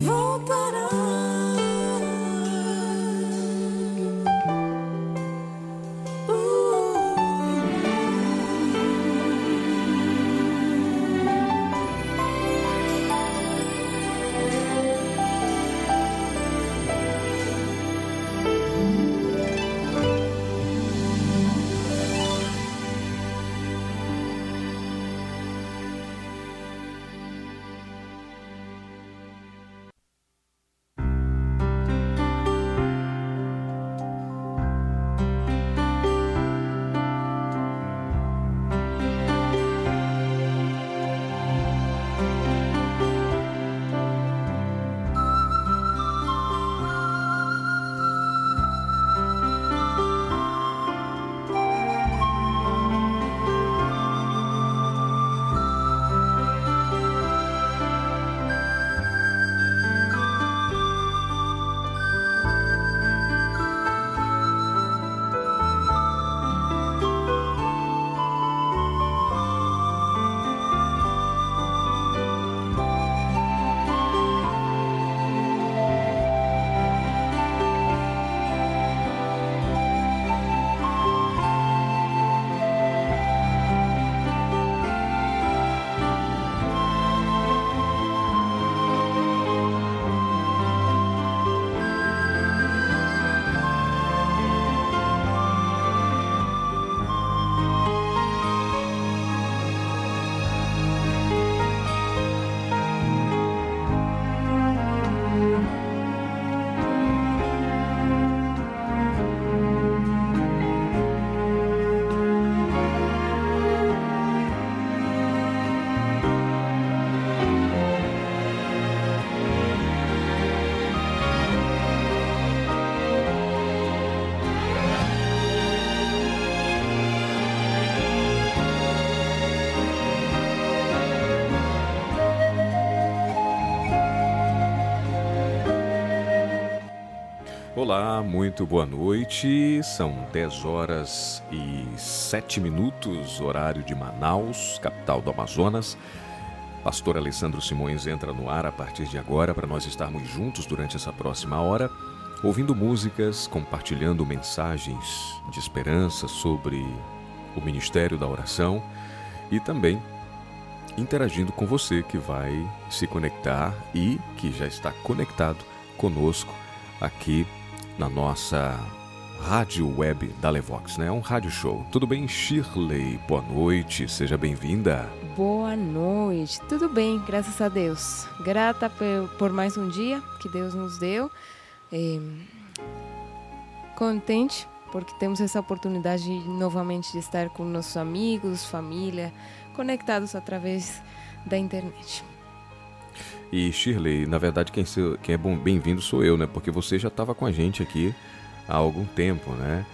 Vou parar. Olá, muito boa noite. São 10 horas e 7 minutos, horário de Manaus, capital do Amazonas. Pastor Alessandro Simões entra no ar a partir de agora para nós estarmos juntos durante essa próxima hora, ouvindo músicas, compartilhando mensagens de esperança sobre o ministério da oração e também interagindo com você que vai se conectar e que já está conectado conosco aqui na nossa rádio web da Levox, né? Um rádio show. Tudo bem, Shirley? Boa noite, seja bem-vinda. Boa noite, tudo bem, graças a Deus. Grata por mais um dia que Deus nos deu. É... Contente porque temos essa oportunidade novamente de estar com nossos amigos, família, conectados através da internet. E Shirley, na verdade, quem, quem é bem-vindo sou eu, né? Porque você já estava com a gente aqui há algum tempo, né?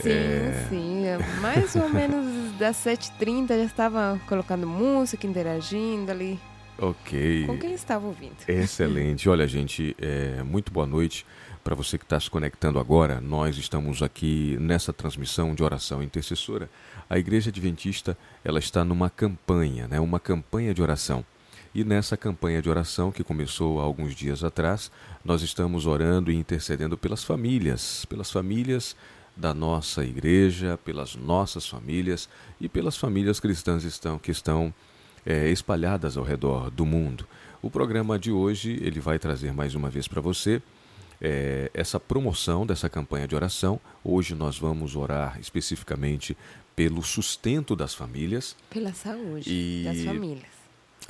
Sim, é... sim. É mais ou menos das 7h30 já estava colocando música, interagindo ali. Ok. Com quem estava ouvindo. Excelente. Olha, gente, é, muito boa noite para você que está se conectando agora. Nós estamos aqui nessa transmissão de oração intercessora. A Igreja Adventista ela está numa campanha, né? Uma campanha de oração. E nessa campanha de oração que começou há alguns dias atrás, nós estamos orando e intercedendo pelas famílias, pelas famílias da nossa igreja, pelas nossas famílias e pelas famílias cristãs estão, que estão é, espalhadas ao redor do mundo. O programa de hoje ele vai trazer mais uma vez para você é, essa promoção dessa campanha de oração. Hoje nós vamos orar especificamente pelo sustento das famílias. Pela saúde e... das famílias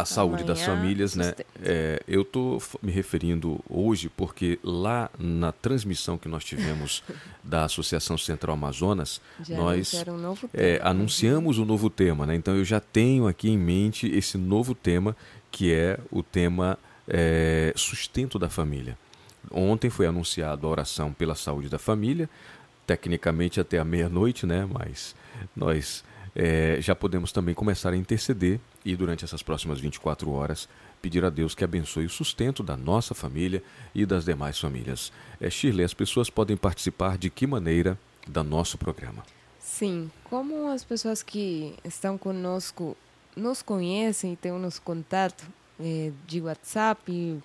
a saúde das famílias, né? É, eu estou me referindo hoje porque lá na transmissão que nós tivemos da Associação Central Amazonas, já nós um é, anunciamos o um novo tema, né? Então eu já tenho aqui em mente esse novo tema que é o tema é, sustento da família. Ontem foi anunciado a oração pela saúde da família, tecnicamente até a meia-noite, né? Mas nós é, já podemos também começar a interceder e, durante essas próximas 24 horas, pedir a Deus que abençoe o sustento da nossa família e das demais famílias. É, Shirley, as pessoas podem participar de que maneira do nosso programa? Sim, como as pessoas que estão conosco nos conhecem e têm nos contato é, de WhatsApp,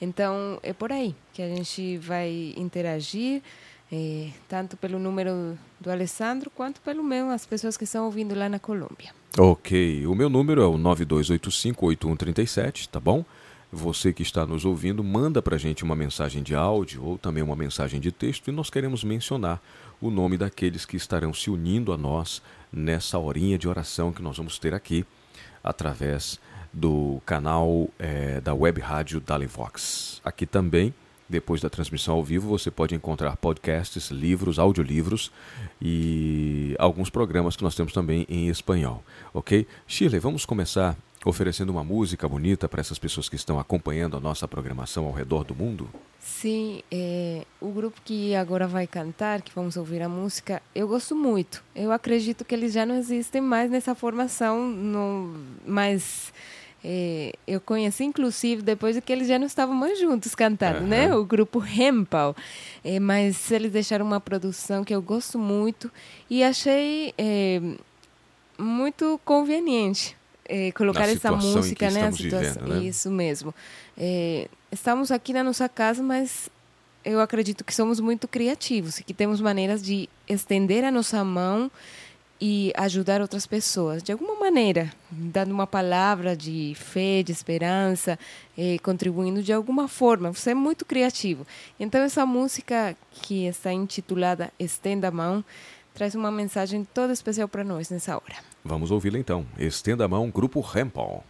Então, é por aí que a gente vai interagir, é, tanto pelo número do Alessandro quanto pelo meu, as pessoas que estão ouvindo lá na Colômbia. Ok, o meu número é o 92858137, tá bom? Você que está nos ouvindo, manda para a gente uma mensagem de áudio ou também uma mensagem de texto e nós queremos mencionar o nome daqueles que estarão se unindo a nós nessa horinha de oração que nós vamos ter aqui através do canal é, da web rádio Dalivox. Aqui também depois da transmissão ao vivo, você pode encontrar podcasts, livros, audiolivros e alguns programas que nós temos também em espanhol, ok? Shirley, vamos começar oferecendo uma música bonita para essas pessoas que estão acompanhando a nossa programação ao redor do mundo? Sim, é, o grupo que agora vai cantar, que vamos ouvir a música, eu gosto muito. Eu acredito que eles já não existem mais nessa formação, no, mas é, eu conheci, inclusive, depois de que eles já não estavam mais juntos cantando, uhum. né? O grupo Rempal. É, mas eles deixaram uma produção que eu gosto muito e achei é, muito conveniente é, colocar essa música, né? Situação, vivendo, né? Isso mesmo. É, estamos aqui na nossa casa, mas eu acredito que somos muito criativos e que temos maneiras de estender a nossa mão e ajudar outras pessoas de alguma maneira, dando uma palavra de fé, de esperança, eh, contribuindo de alguma forma. Você é muito criativo. Então essa música que está intitulada Estenda a Mão traz uma mensagem toda especial para nós nessa hora. Vamos ouvi-la então. Estenda a Mão, Grupo Rempal.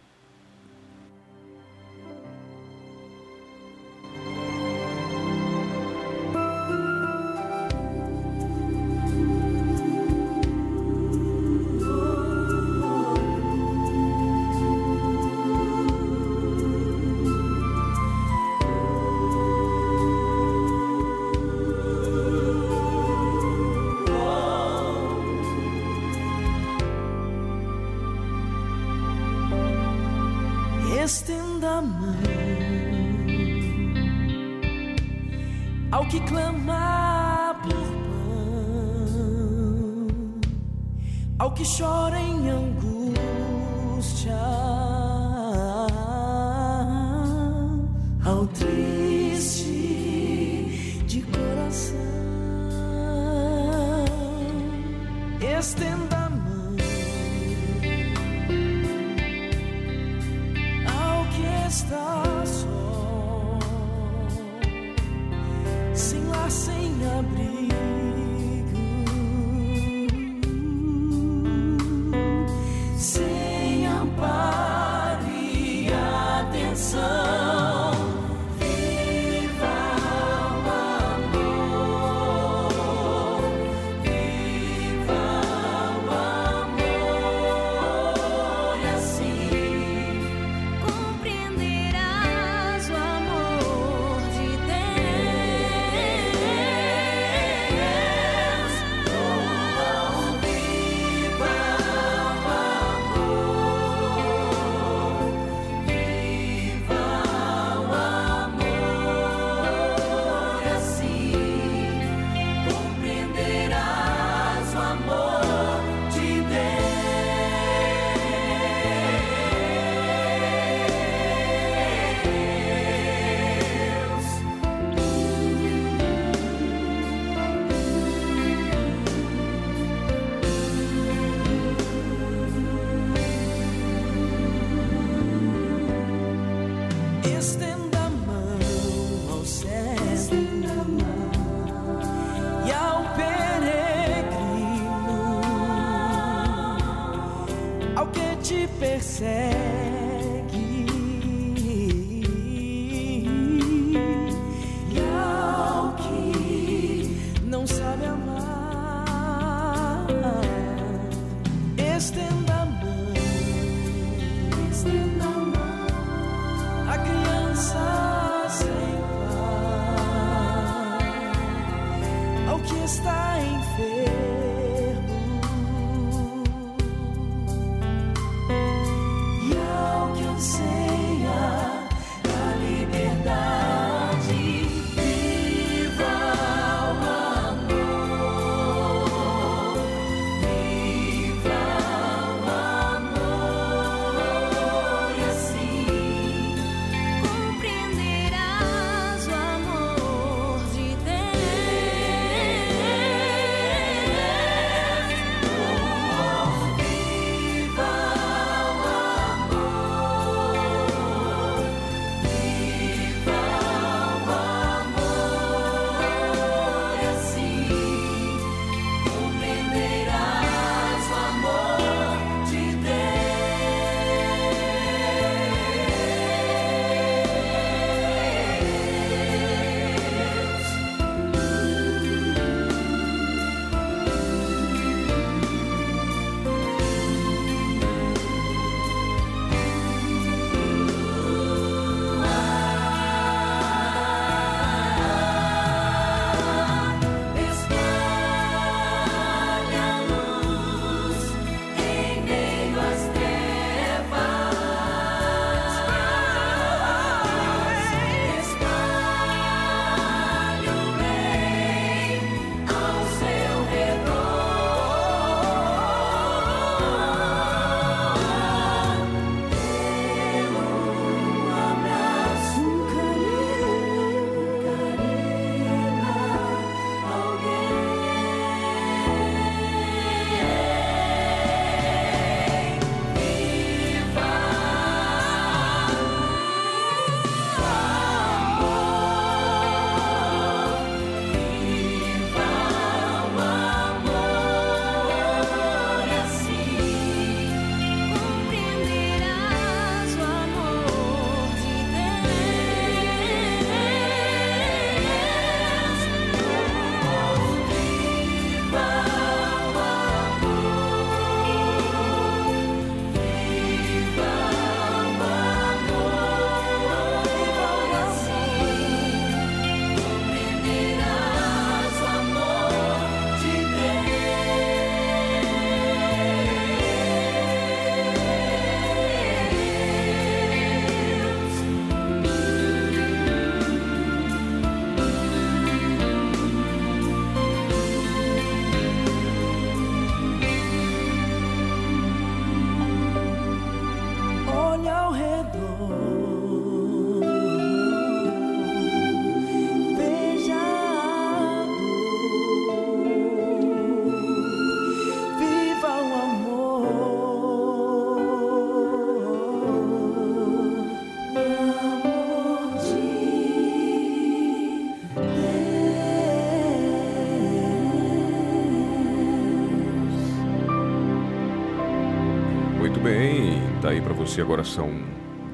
Você agora são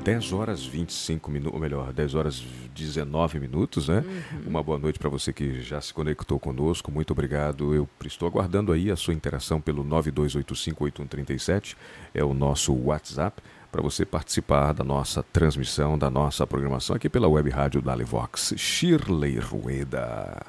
10 horas 25 minutos, ou melhor, 10 horas 19 minutos, né? Uhum. Uma boa noite para você que já se conectou conosco. Muito obrigado. Eu estou aguardando aí a sua interação pelo 92858137, é o nosso WhatsApp, para você participar da nossa transmissão, da nossa programação aqui pela web rádio Dalivox. Shirley Rueda.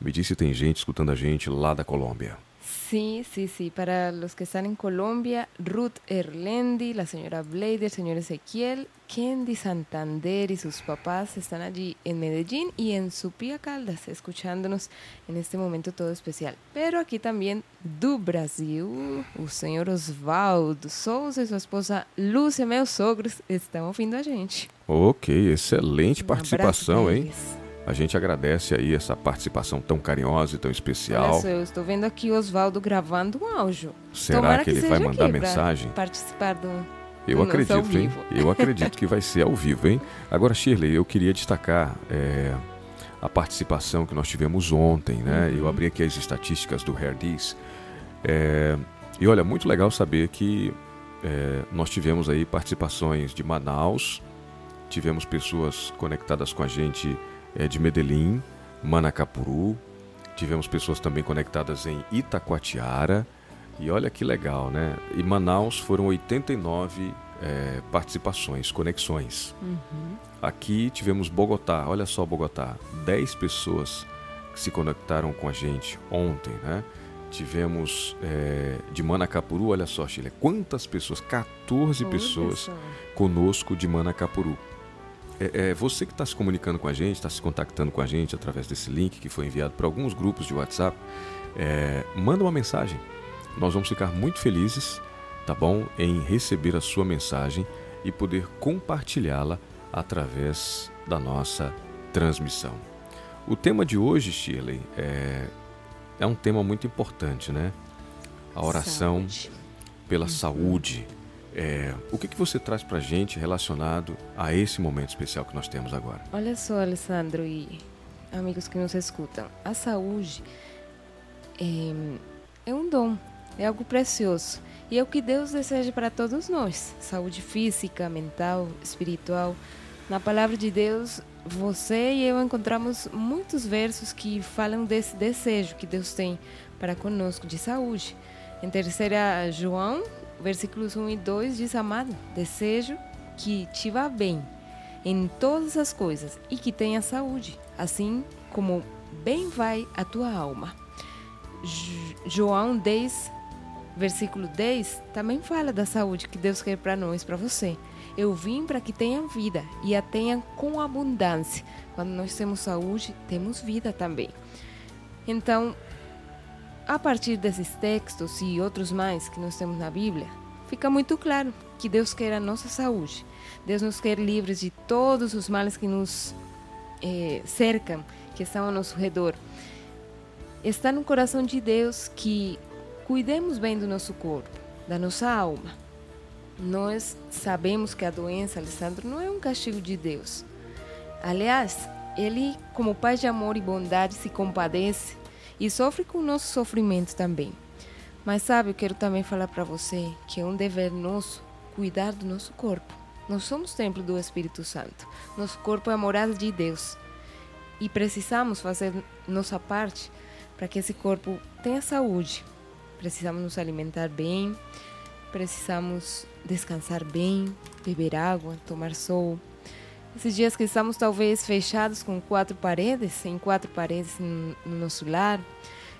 Me disse se tem gente escutando a gente lá da Colômbia. Sí, sí, sí. Para los que están en Colombia, Ruth Erlendi, la señora Blade, el señor Ezequiel, Kendi Santander y sus papás están allí en Medellín y en Supía Caldas, escuchándonos en este momento todo especial. Pero aqui também do Brasil, o senhor Oswaldo Souza e sua esposa Lúcia, meus sogros, estão ouvindo a gente. Ok, excelente um participação, hein? A gente agradece aí essa participação tão carinhosa e tão especial. Olha eu estou vendo aqui o Oswaldo gravando um áudio. Será Tomara que ele vai mandar mensagem? Participar do. Eu acredito, hein? Eu acredito que vai ser ao vivo, hein? Agora, Shirley, eu queria destacar é, a participação que nós tivemos ontem, né? Uhum. Eu abri aqui as estatísticas do Herdis. É, e olha, muito legal saber que é, nós tivemos aí participações de Manaus, tivemos pessoas conectadas com a gente é, de Medellín, Manacapuru. Tivemos pessoas também conectadas em Itacoatiara. E olha que legal, né? E Manaus foram 89 é, participações, conexões. Uhum. Aqui tivemos Bogotá, olha só Bogotá, 10 pessoas que se conectaram com a gente ontem, né? Tivemos é, de Manacapuru, olha só, Chile, quantas pessoas? 14 pessoas conosco de Manacapuru. É, é, você que está se comunicando com a gente, está se contactando com a gente através desse link que foi enviado para alguns grupos de WhatsApp, é, manda uma mensagem. Nós vamos ficar muito felizes, tá bom, em receber a sua mensagem e poder compartilhá-la através da nossa transmissão. O tema de hoje, Shirley, é, é um tema muito importante, né? A oração saúde. pela uhum. saúde é, o que, que você traz para a gente relacionado a esse momento especial que nós temos agora? Olha só, Alessandro e amigos que nos escutam, a saúde é, é um dom, é algo precioso e é o que Deus deseja para todos nós: saúde física, mental, espiritual. Na palavra de Deus, você e eu encontramos muitos versos que falam desse desejo que Deus tem para conosco de saúde. Em terceira João versículos 1 e 2 diz: Amado, desejo que te vá bem em todas as coisas e que tenha saúde, assim como bem vai a tua alma. João 10, versículo 10, também fala da saúde que Deus quer para nós, para você. Eu vim para que tenham vida e a tenham com abundância. Quando nós temos saúde, temos vida também. Então, a partir desses textos e outros mais que nós temos na Bíblia, fica muito claro que Deus quer a nossa saúde. Deus nos quer livres de todos os males que nos eh, cercam, que estão ao nosso redor. Está no coração de Deus que cuidemos bem do nosso corpo, da nossa alma. Nós sabemos que a doença, Alessandro, não é um castigo de Deus. Aliás, Ele, como Pai de amor e bondade, se compadece e sofre com o nosso sofrimento também. Mas sabe, eu quero também falar para você que é um dever nosso cuidar do nosso corpo. Nós somos templo do Espírito Santo. Nosso corpo é a morada de Deus. E precisamos fazer nossa parte para que esse corpo tenha saúde. Precisamos nos alimentar bem, precisamos descansar bem, beber água, tomar sol, esses dias que estamos talvez fechados com quatro paredes, em quatro paredes no, nosso lar,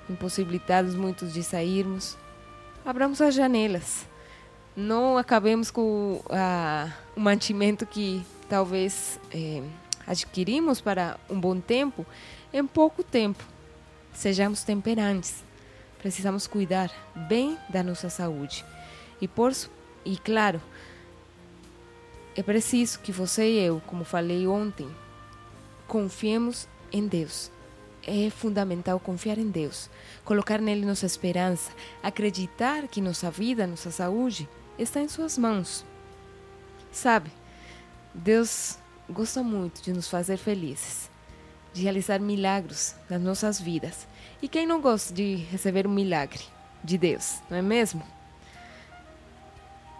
impossibilitados muitos de sairmos, abramos as janelas. Não acabemos com a, o mantimento que talvez é, adquirimos para um bom tempo em pouco tempo. Sejamos temperantes. Precisamos cuidar bem da nossa saúde. E, por, e claro, é preciso que você e eu, como falei ontem, confiemos em Deus. É fundamental confiar em Deus, colocar nele nossa esperança, acreditar que nossa vida, nossa saúde está em Suas mãos. Sabe, Deus gosta muito de nos fazer felizes, de realizar milagres nas nossas vidas. E quem não gosta de receber um milagre de Deus, não é mesmo?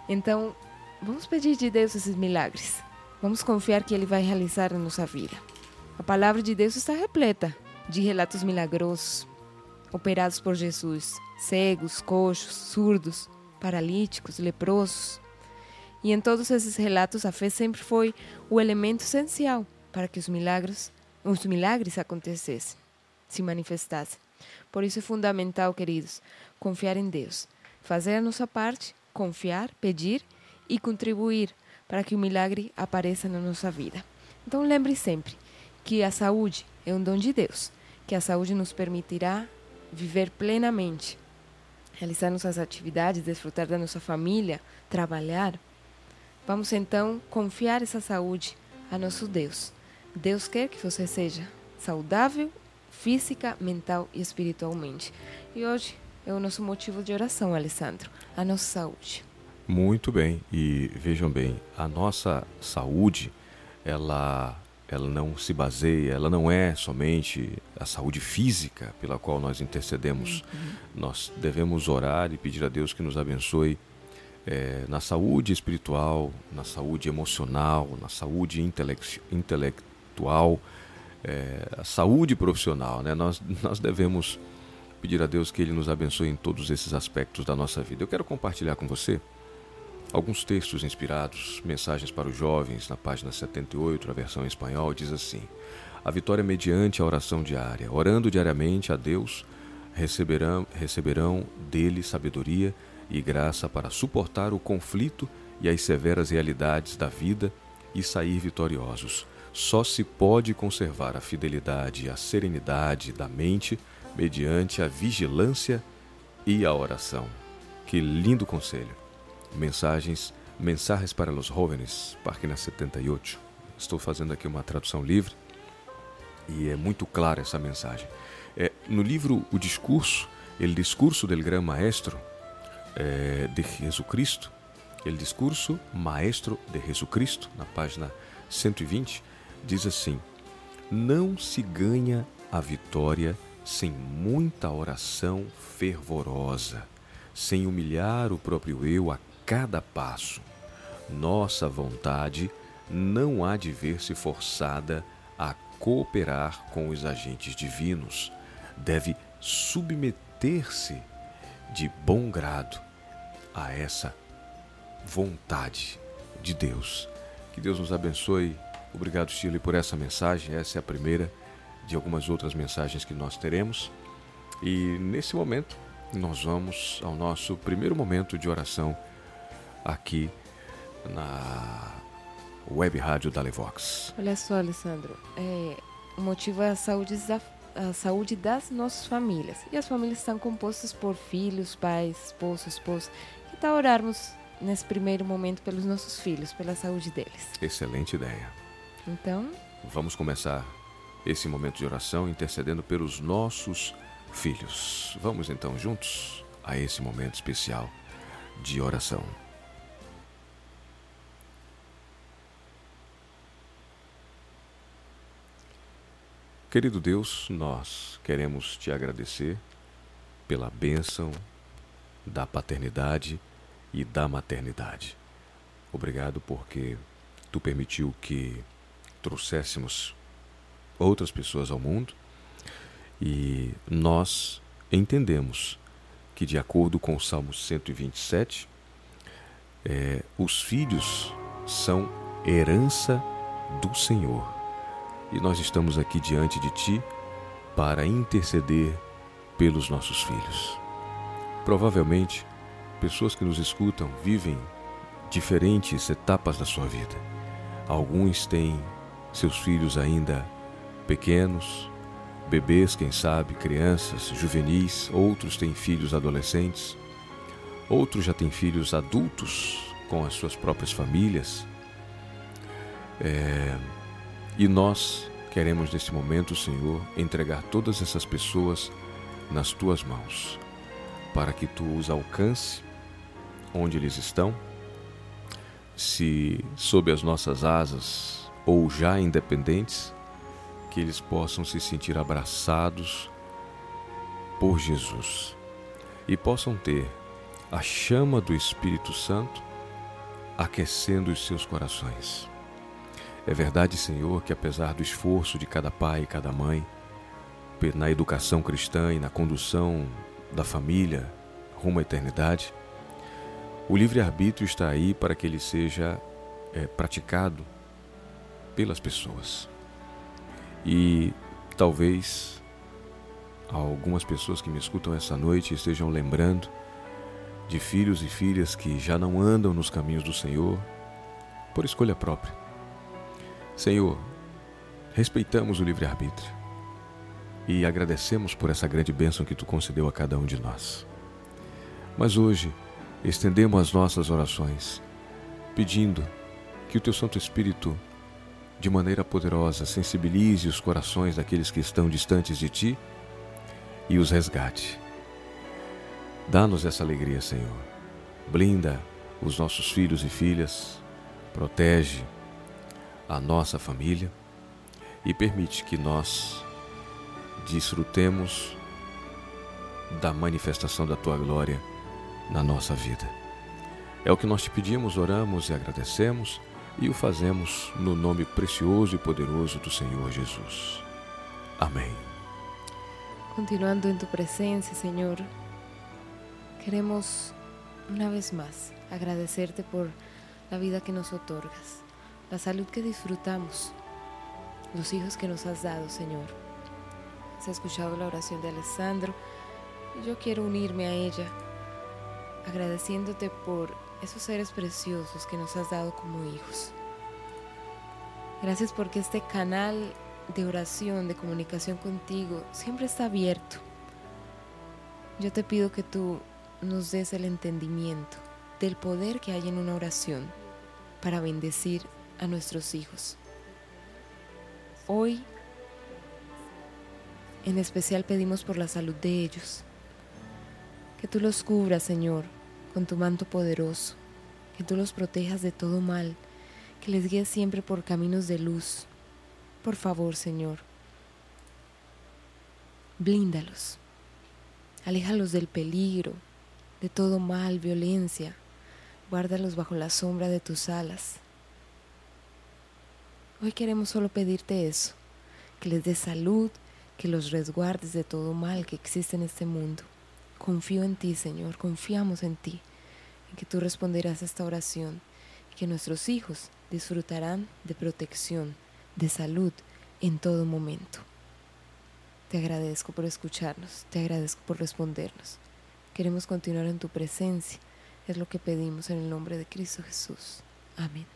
Então, vamos pedir de Deus esses milagres. Vamos confiar que Ele vai realizar na nossa vida. A palavra de Deus está repleta de relatos milagrosos operados por Jesus: cegos, coxos, surdos, paralíticos, leprosos. E em todos esses relatos, a fé sempre foi o elemento essencial para que os milagres, os milagres acontecessem, se manifestassem. Por isso é fundamental, queridos, confiar em Deus, fazer a nossa parte, confiar, pedir e contribuir para que o milagre apareça na nossa vida. Então lembre sempre que a saúde é um dom de Deus, que a saúde nos permitirá viver plenamente, realizar nossas atividades, desfrutar da nossa família, trabalhar. Vamos então confiar essa saúde a nosso Deus. Deus quer que você seja saudável, física, mental e espiritualmente. E hoje é o nosso motivo de oração, Alessandro, a nossa saúde. Muito bem. E vejam bem, a nossa saúde, ela ela não se baseia, ela não é somente a saúde física pela qual nós intercedemos. Uhum. Nós devemos orar e pedir a Deus que nos abençoe é, na saúde espiritual, na saúde emocional, na saúde intelect intelectual, é, a saúde profissional. Né? Nós, nós devemos pedir a Deus que Ele nos abençoe em todos esses aspectos da nossa vida. Eu quero compartilhar com você Alguns textos inspirados, mensagens para os jovens, na página 78, a versão em espanhol, diz assim: A vitória mediante a oração diária. Orando diariamente a Deus, receberão, receberão dele sabedoria e graça para suportar o conflito e as severas realidades da vida e sair vitoriosos. Só se pode conservar a fidelidade e a serenidade da mente mediante a vigilância e a oração. Que lindo conselho! Mensagens, mensagens para os jóvenes, página 78. Estou fazendo aqui uma tradução livre e é muito clara essa mensagem. É, no livro O Discurso, El Discurso del Gran Maestro é, de Jesucristo, El Discurso Maestro de Jesucristo, na página 120, diz assim: Não se ganha a vitória sem muita oração fervorosa, sem humilhar o próprio eu a cada passo. Nossa vontade não há de ver-se forçada a cooperar com os agentes divinos. Deve submeter-se de bom grado a essa vontade de Deus. Que Deus nos abençoe. Obrigado, Shirley, por essa mensagem. Essa é a primeira de algumas outras mensagens que nós teremos. E nesse momento, nós vamos ao nosso primeiro momento de oração aqui na Web Rádio da Levox. Olha só, Alessandro, é, o motivo é a saúde, a saúde das nossas famílias. E as famílias estão compostas por filhos, pais, esposos, esposas. Que tal orarmos nesse primeiro momento pelos nossos filhos, pela saúde deles? Excelente ideia. Então, vamos começar esse momento de oração intercedendo pelos nossos filhos. Vamos então juntos a esse momento especial de oração. Querido Deus, nós queremos te agradecer pela bênção da paternidade e da maternidade. Obrigado porque tu permitiu que trouxéssemos outras pessoas ao mundo e nós entendemos que, de acordo com o Salmo 127, é, os filhos são herança do Senhor e nós estamos aqui diante de Ti para interceder pelos nossos filhos. Provavelmente, pessoas que nos escutam vivem diferentes etapas da sua vida. Alguns têm seus filhos ainda pequenos, bebês, quem sabe, crianças, juvenis, outros têm filhos adolescentes, outros já têm filhos adultos com as suas próprias famílias. É, e nós queremos nesse momento, Senhor, entregar todas essas pessoas nas tuas mãos, para que tu os alcance onde eles estão, se sob as nossas asas ou já independentes, que eles possam se sentir abraçados por Jesus e possam ter a chama do Espírito Santo aquecendo os seus corações. É verdade, Senhor, que apesar do esforço de cada pai e cada mãe, na educação cristã e na condução da família rumo à eternidade, o livre-arbítrio está aí para que ele seja é, praticado pelas pessoas. E talvez algumas pessoas que me escutam essa noite estejam lembrando de filhos e filhas que já não andam nos caminhos do Senhor por escolha própria. Senhor, respeitamos o livre-arbítrio e agradecemos por essa grande bênção que tu concedeu a cada um de nós. Mas hoje estendemos as nossas orações, pedindo que o teu Santo Espírito, de maneira poderosa, sensibilize os corações daqueles que estão distantes de ti e os resgate. Dá-nos essa alegria, Senhor. Blinda os nossos filhos e filhas, protege a nossa família e permite que nós desfrutemos da manifestação da tua glória na nossa vida. É o que nós te pedimos, oramos e agradecemos e o fazemos no nome precioso e poderoso do Senhor Jesus. Amém. Continuando em tu presença, Senhor, queremos una vez más agradecerte por la vida que nos otorgas, la salud que disfrutamos, los hijos que nos has dado, Señor. Se ha escuchado la oración de Alessandro y yo quiero unirme a ella, agradeciéndote por esos seres preciosos que nos has dado como hijos. Gracias porque este canal de oración, de comunicación contigo, siempre está abierto. Yo te pido que tú nos des el entendimiento del poder que hay en una oración para bendecir a nuestros hijos. Hoy, en especial pedimos por la salud de ellos. Que tú los cubras, Señor, con tu manto poderoso, que tú los protejas de todo mal, que les guíes siempre por caminos de luz, por favor, Señor, blíndalos, aléjalos del peligro, de todo mal, violencia, guárdalos bajo la sombra de tus alas. Hoy queremos solo pedirte eso, que les des salud, que los resguardes de todo mal que existe en este mundo. Confío en ti, Señor, confiamos en ti, en que tú responderás a esta oración que nuestros hijos disfrutarán de protección, de salud en todo momento. Te agradezco por escucharnos, te agradezco por respondernos. Queremos continuar en tu presencia, es lo que pedimos en el nombre de Cristo Jesús. Amén.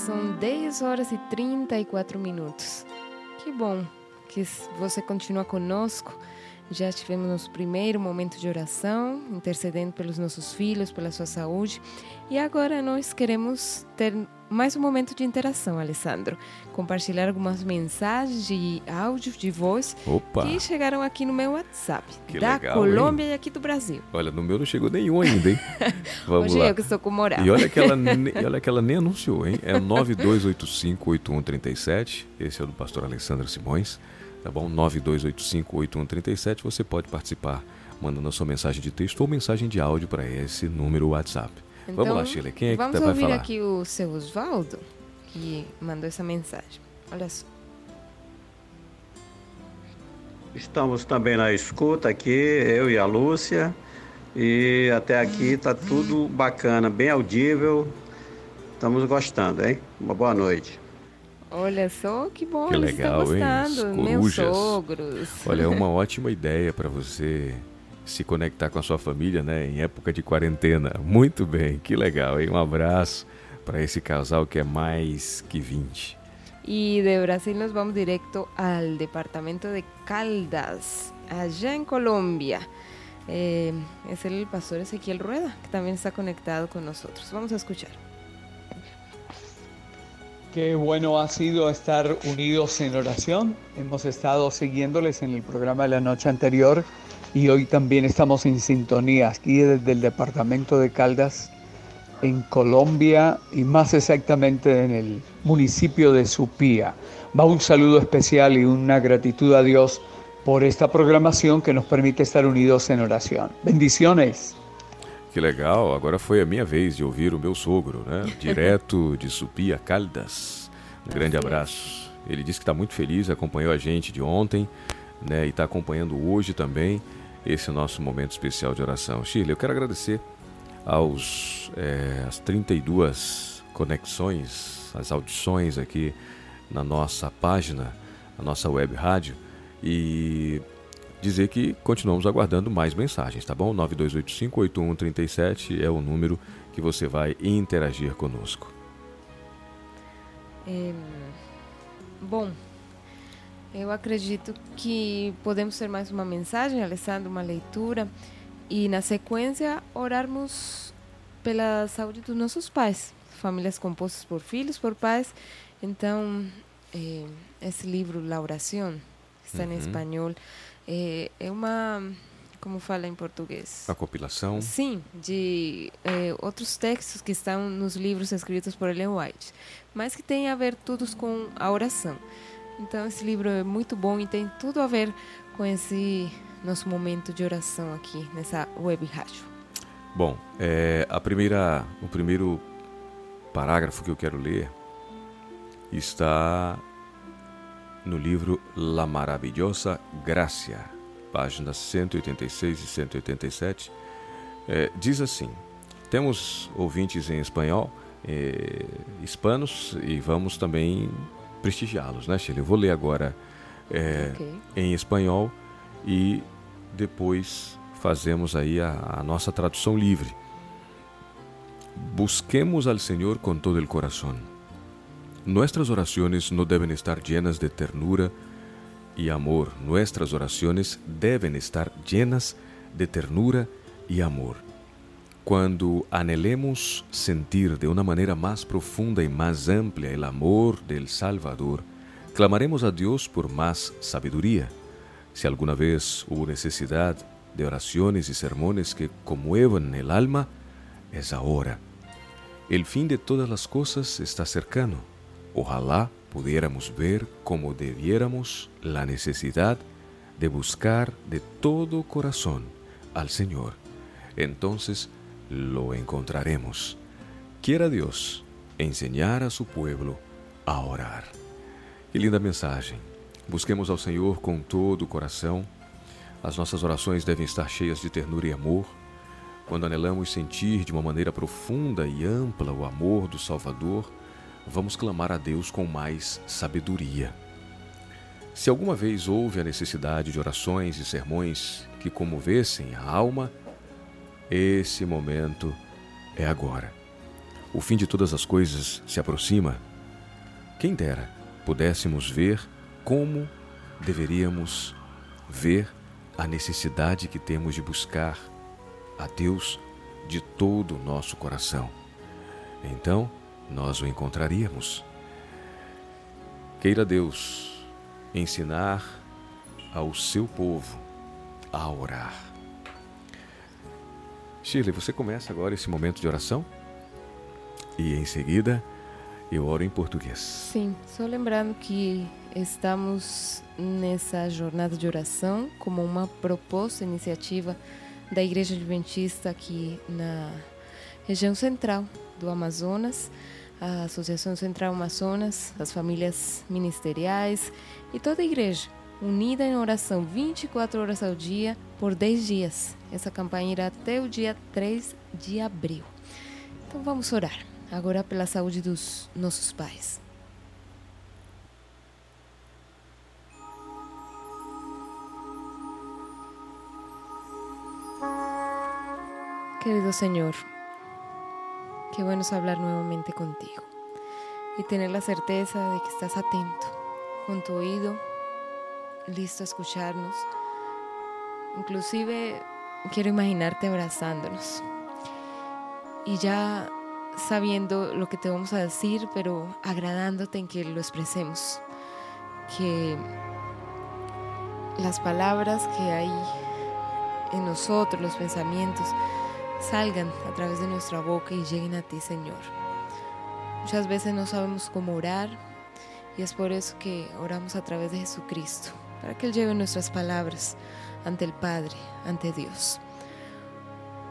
São 10 horas e 34 minutos. Que bom que você continua conosco. Já tivemos nosso primeiro momento de oração, intercedendo pelos nossos filhos, pela sua saúde. E agora nós queremos ter mais um momento de interação, Alessandro. Compartilhar algumas mensagens de áudio, de voz, Opa. que chegaram aqui no meu WhatsApp. Que da legal, Colômbia hein? e aqui do Brasil. Olha, no meu não chegou nenhum ainda, hein? Vamos Hoje lá. eu que estou com moral. E olha que, ela, e olha que ela nem anunciou, hein? É 9285-8137. Esse é o do pastor Alessandro Simões. Tá bom? 9285-8137. Você pode participar mandando a sua mensagem de texto ou mensagem de áudio para esse número WhatsApp. Vamos lá, Sheila. Quem é que Então, vamos tá- vai ouvir falar? aqui o seu Osvaldo, que mandou essa mensagem. Olha só. Estamos também na escuta aqui, eu e a Lúcia. E até aqui tá tudo bacana, bem audível. Estamos gostando, hein? Uma boa noite. Olha só que bom, Que eles legal, estão hein? gostando. Os Meus sogros. Olha, é uma ótima ideia para você se conectar com a sua família, né, em época de quarentena. Muito bem, que legal, hein? Um abraço para esse casal que é mais que 20. Y de Brasil nos vamos directo al departamento de Caldas, allá en Colombia. Eh, es el pastor Ezequiel Rueda, que también está conectado con nosotros. Vamos a escuchar. Qué bueno ha sido estar unidos en oración. Hemos estado siguiéndoles en el programa de la noche anterior y hoy también estamos en sintonía aquí desde el departamento de Caldas en Colombia y más exactamente en el municipio de Supía. Va un saludo especial y una gratitud a Dios por esta programación que nos permite estar unidos en oración. Bendiciones. Que legal, agora foi a minha vez de ouvir o meu sogro, né? Direto de Supia Caldas. Um grande abraço. Ele disse que está muito feliz, acompanhou a gente de ontem, né? E está acompanhando hoje também esse nosso momento especial de oração. Shirley, eu quero agradecer aos é, as 32 conexões, as audições aqui na nossa página, na nossa web rádio e dizer que continuamos aguardando mais mensagens, tá bom? 9285-8137 é o número que você vai interagir conosco. Eh, bom, eu acredito que podemos ter mais uma mensagem, Alessandro, uma leitura, e na sequência orarmos pela saúde dos nossos pais, famílias compostas por filhos, por pais. Então, eh, esse livro, La que está Uhum. em espanhol, eh, é uma, como fala em português? A compilação Sim, de eh, outros textos que estão nos livros escritos por Ellen White, mas que têm a ver todos com a oração. Então esse livro é muito bom e tem tudo a ver com esse nosso momento de oração aqui nessa web rádio. Bom, é, a primeira, o primeiro parágrafo que eu quero ler está no livro La Maravillosa Gracia, páginas 186 e 187. É, diz assim: temos ouvintes em espanhol, é, hispanos, e vamos também prestigiá-los, né, Sheila? Eu vou ler agora é, Ok. em espanhol e depois fazemos aí a, a nossa tradução livre. Busquemos al Señor con todo el corazón. Nuestras oraciones no deben estar llenas de ternura y amor. Nuestras oraciones deben estar llenas de ternura y amor. Cuando anhelemos sentir de una manera más profunda y más amplia el amor del Salvador, clamaremos a Dios por más sabiduría. Si alguna vez hubo necesidad de oraciones y sermones que conmuevan el alma, es ahora. El fin de todas las cosas está cercano. Ojalá pudiéramos ver como debiéramos la necesidad de buscar de todo corazón al Señor. Entonces lo encontraremos. Quiera Dios, enseñar a su pueblo a orar. Que linda mensagem. Busquemos ao Senhor com todo o coração. As nossas orações devem estar cheias de ternura e amor. Quando anelamos sentir de uma maneira profunda e ampla o amor do Salvador, vamos clamar a Deus com mais sabedoria. Se alguma vez houve a necessidade de orações e sermões que comovessem a alma, esse momento é agora. O fim de todas as coisas se aproxima. Quem dera pudéssemos ver como deveríamos ver a necessidade que temos de buscar a Deus de todo o nosso coração. Então, nós o encontraríamos. Queira Deus ensinar ao seu povo a orar. Shirley, você começa agora esse momento de oração? E em seguida, eu oro em português. Sim, só lembrando que estamos nessa jornada de oração como uma proposta, iniciativa da Igreja Adventista aqui na região central do Amazonas, a Associação Central Amazonas, as famílias ministeriais e toda a igreja unida em oração 24 horas ao dia por 10 dias. Essa campanha irá até o dia 3 de abril. Então vamos orar agora pela saúde dos nossos pais. Querido Señor, qué bueno es hablar nuevamente contigo y tener la certeza de que estás atento, con tu oído, listo a escucharnos. Inclusive quiero imaginarte abrazándonos y ya sabiendo lo que te vamos a decir, pero agradándote en que lo expresemos. Que las palabras que hay en nosotros, los pensamientos, salgan a través de nuestra boca y lleguen a ti, Señor. Muchas veces no sabemos cómo orar y es por eso que oramos a través de Jesucristo, para que Él lleve nuestras palabras ante el Padre, ante Dios.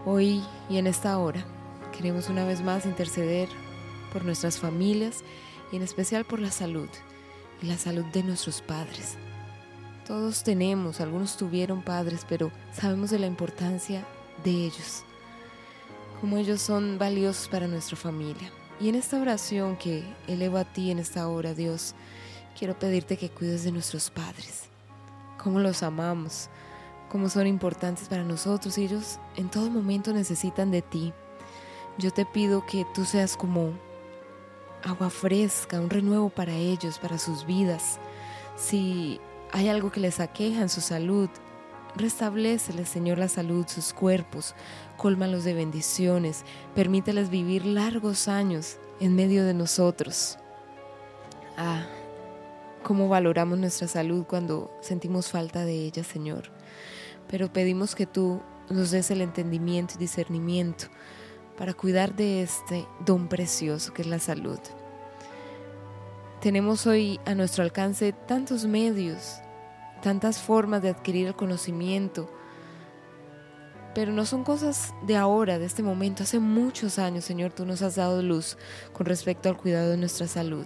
Hoy y en esta hora Queremos una vez más interceder por nuestras familias y en especial por la salud y la salud de nuestros padres. Todos tenemos, algunos tuvieron padres, pero sabemos de la importancia de ellos, como ellos son valiosos para nuestra familia. Y en esta oración que elevo a ti en esta hora, Dios, quiero pedirte que cuides de nuestros padres, cómo los amamos, cómo son importantes para nosotros. Ellos en todo momento necesitan de ti yo te pido que tú seas como agua fresca, un renuevo para ellos, para sus vidas. Si hay algo que les aqueja en su salud, restablecele, Señor, la salud, sus cuerpos, cólmalos de bendiciones, permíteles vivir largos años en medio de nosotros. Ah, cómo valoramos nuestra salud cuando sentimos falta de ella, Señor. Pero pedimos que tú nos des el entendimiento y discernimiento para cuidar de este don precioso que es la salud. Tenemos hoy a nuestro alcance tantos medios, tantas formas de adquirir el conocimiento, pero no son cosas de ahora, de este momento. Hace muchos años, Señor, tú nos has dado luz con respecto al cuidado de nuestra salud,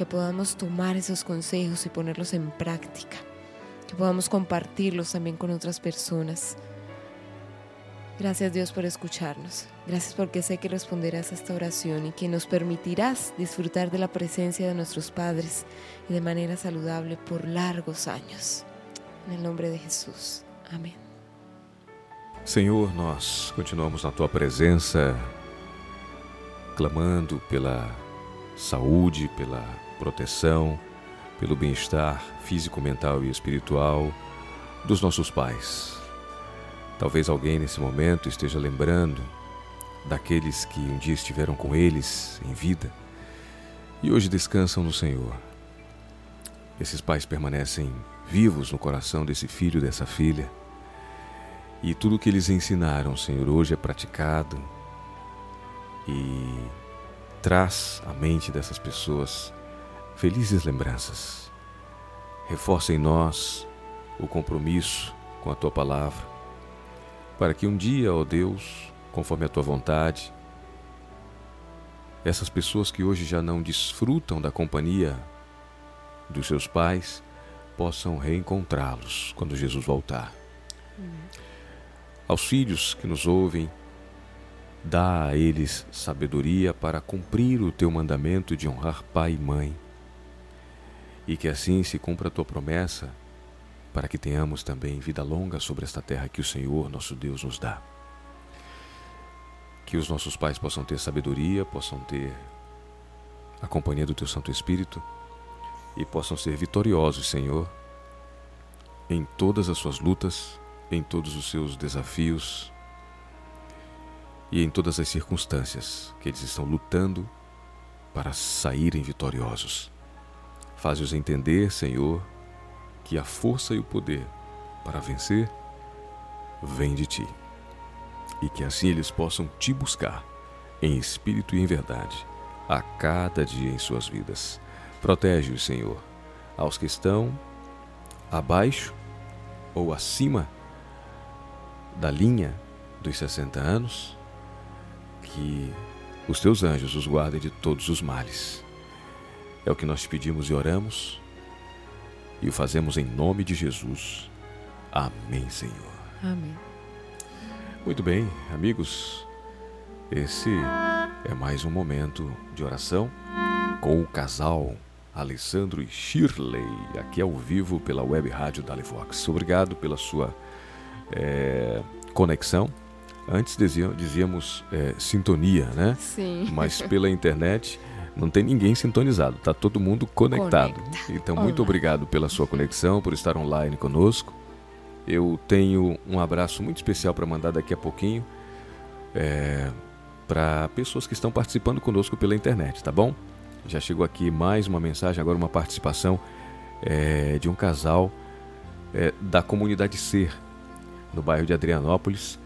que podamos tomar esos consejos y ponerlos en práctica, que podamos compartirlos también con otras personas. Gracias Dios por escucharnos. Gracias porque sé que responderás a esta oración y que nos permitirás disfrutar de la presencia de nuestros padres y de manera saludable por largos años. En el nombre de Jesús. Amém. Senhor, nós continuamos na tua presença, clamando pela saúde, pela proteção, pelo bem-estar físico, mental e espiritual dos nossos pais. Talvez alguém nesse momento esteja lembrando daqueles que um dia estiveram com eles em vida e hoje descansam no Senhor. Esses pais permanecem vivos no coração desse filho, dessa filha, e tudo o que eles ensinaram, Senhor, hoje é praticado e traz à mente dessas pessoas felizes lembranças. Reforça em nós o compromisso com a tua palavra para que um dia, ó Deus, conforme a tua vontade, essas pessoas que hoje já não desfrutam da companhia dos seus pais possam reencontrá-los quando Jesus voltar. Aos filhos que nos ouvem, dá a eles sabedoria para cumprir o teu mandamento de honrar pai e mãe. E que assim se cumpra a tua promessa, para que tenhamos também vida longa sobre esta terra que o Senhor, nosso Deus, nos dá. Que os nossos pais possam ter sabedoria, possam ter a companhia do teu Santo Espírito e possam ser vitoriosos, Senhor, em todas as suas lutas, em todos os seus desafios e em todas as circunstâncias que eles estão lutando para saírem vitoriosos. Faze-os entender, Senhor, que a força e o poder para vencer vem de ti. E que assim eles possam te buscar em espírito e em verdade a cada dia em suas vidas. Protege-os, Senhor, aos que estão abaixo ou acima da linha dos 60 anos, que os teus anjos os guardem de todos os males. É o que nós te pedimos e oramos, e o fazemos em nome de Jesus. Amém, Senhor. Amém. Muito bem, amigos, esse é mais um momento de oração com o casal Alessandro e Shirley, aqui ao vivo pela web rádio Dalivox. Obrigado pela sua é, conexão. Antes dizíamos é, sintonia, né? Sim. Mas pela internet não tem ninguém sintonizado, tá todo mundo conectado. Conecta. Então, muito Online. obrigado pela sua conexão, por estar online conosco. Eu tenho um abraço muito especial para mandar daqui a pouquinho é, para pessoas que estão participando conosco pela internet, tá bom? Já chegou aqui mais uma mensagem, agora uma participação é, de um casal é, da comunidade Ser, no bairro de Adrianópolis,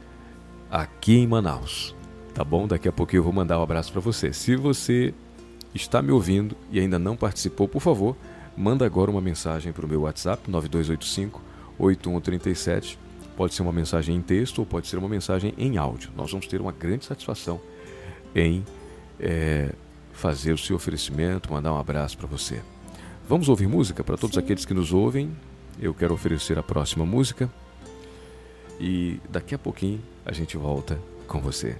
aqui em Manaus. Tá bom? Daqui a pouquinho eu vou mandar um abraço para você. Se você está me ouvindo e ainda não participou, por favor, manda agora uma mensagem para o meu WhatsApp 9285 8137. Pode ser uma mensagem em texto ou pode ser uma mensagem em áudio. Nós vamos ter uma grande satisfação em é, fazer o seu oferecimento, mandar um abraço para você. Vamos ouvir música para todos Sim. aqueles que nos ouvem. Eu quero oferecer a próxima música e daqui a pouquinho a gente volta com você.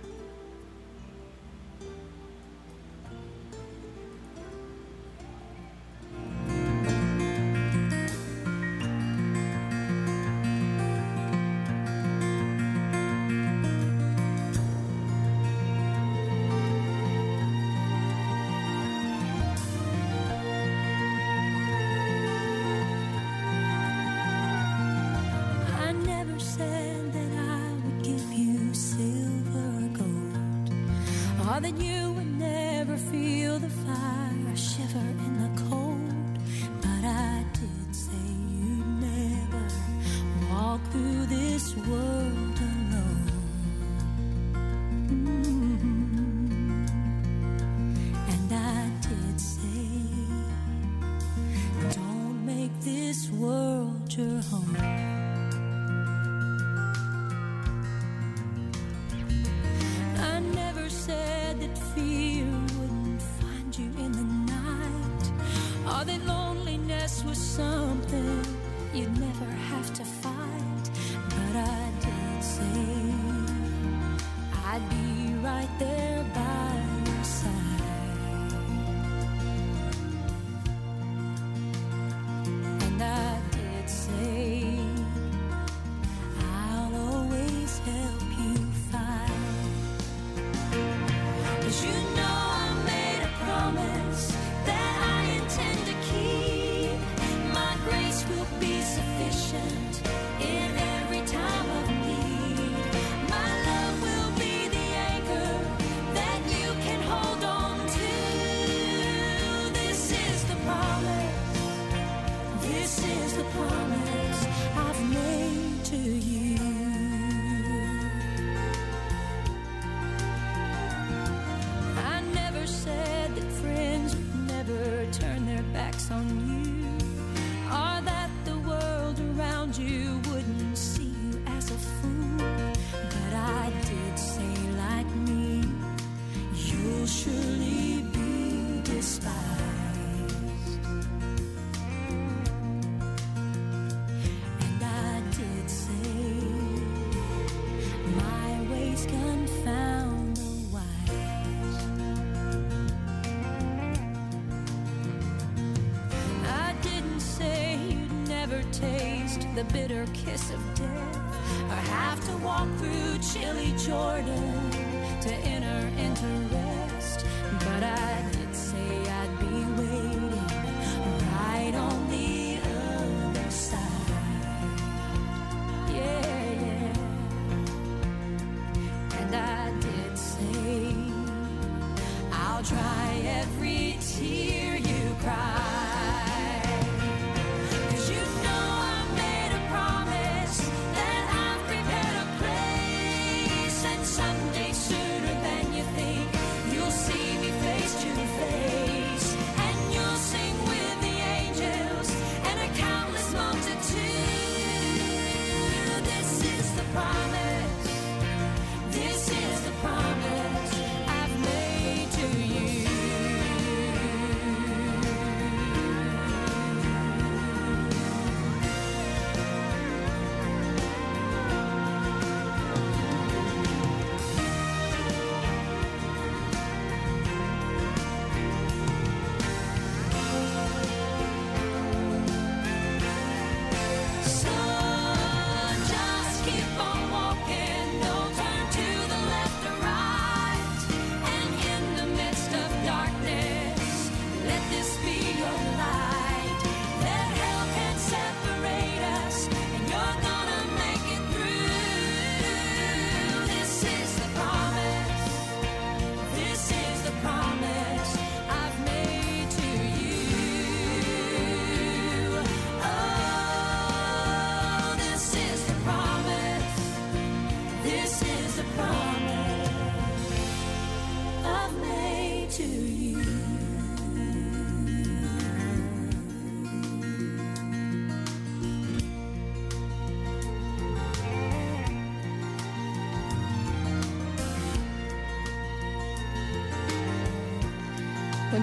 The bitter kiss of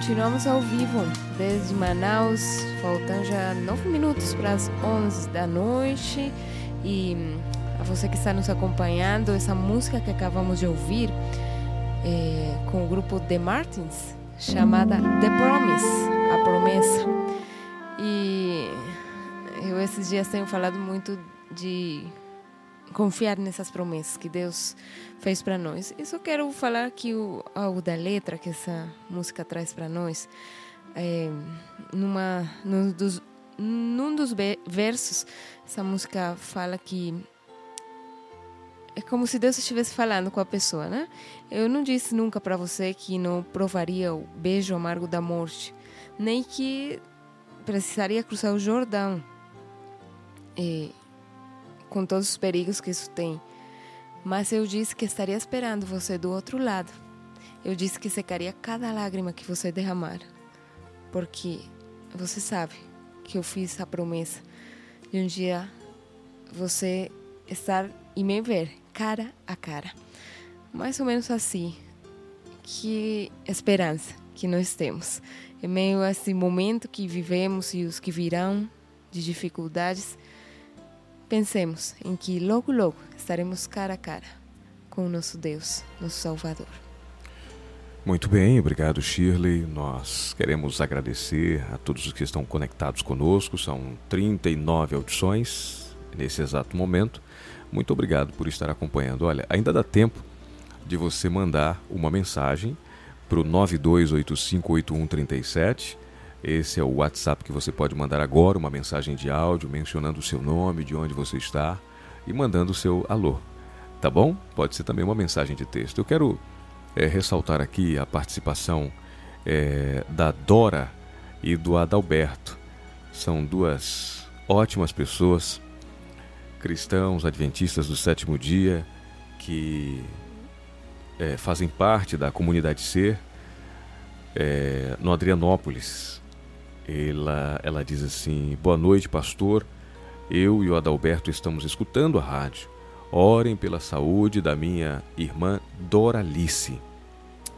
Continuamos ao vivo desde Manaus, faltando já nove minutos para as 11 da noite. E hum, a você que está nos acompanhando, essa música que acabamos de ouvir é, com o grupo The Martins, chamada The Promise, a promessa. E eu esses dias tenho falado muito de confiar nessas promessas que Deus fez para nós. E só quero falar que o algo da letra que essa música traz para nós, é, numa num dos, num dos versos, essa música fala que é como se Deus estivesse falando com a pessoa, né? Eu não disse nunca para você que não provaria o beijo amargo da morte, nem que precisaria cruzar o Jordão. É, com todos os perigos que isso tem. Mas eu disse que estaria esperando você do outro lado. Eu disse que secaria cada lágrima que você derramar. Porque você sabe que eu fiz a promessa de um dia você estar e me ver cara a cara. Mais ou menos assim. Que esperança que nós temos. Em meio a esse momento que vivemos e os que virão de dificuldades, pensemos em que logo, logo estaremos cara a cara com o nosso Deus, nosso Salvador. Muito bem, obrigado Shirley. Nós queremos agradecer a todos os que estão conectados conosco. São 39 audições nesse exato momento. Muito obrigado por estar acompanhando. Olha, ainda dá tempo de você mandar uma mensagem para o 92858137. Esse é o WhatsApp que você pode mandar agora, uma mensagem de áudio mencionando o seu nome, de onde você está e mandando o seu alô. Tá bom? Pode ser também uma mensagem de texto. Eu quero é, ressaltar aqui a participação é, da Dora e do Adalberto. São duas ótimas pessoas, cristãos, adventistas do sétimo dia, que é, fazem parte da comunidade Ser é, no Adrianópolis. Ela, ela diz assim: Boa noite, pastor. Eu e o Adalberto estamos escutando a rádio. Orem pela saúde da minha irmã Doralice.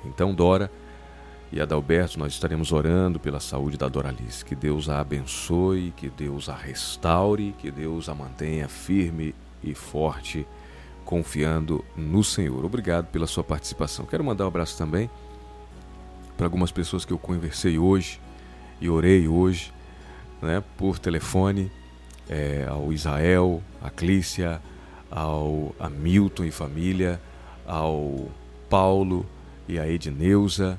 Então, Dora e Adalberto, nós estaremos orando pela saúde da Doralice. Que Deus a abençoe, que Deus a restaure, que Deus a mantenha firme e forte, confiando no Senhor. Obrigado pela sua participação. Quero mandar um abraço também para algumas pessoas que eu conversei hoje e orei hoje, né, por telefone, é, ao Israel, a Clícia, ao Hamilton e família, ao Paulo e a Edneuza,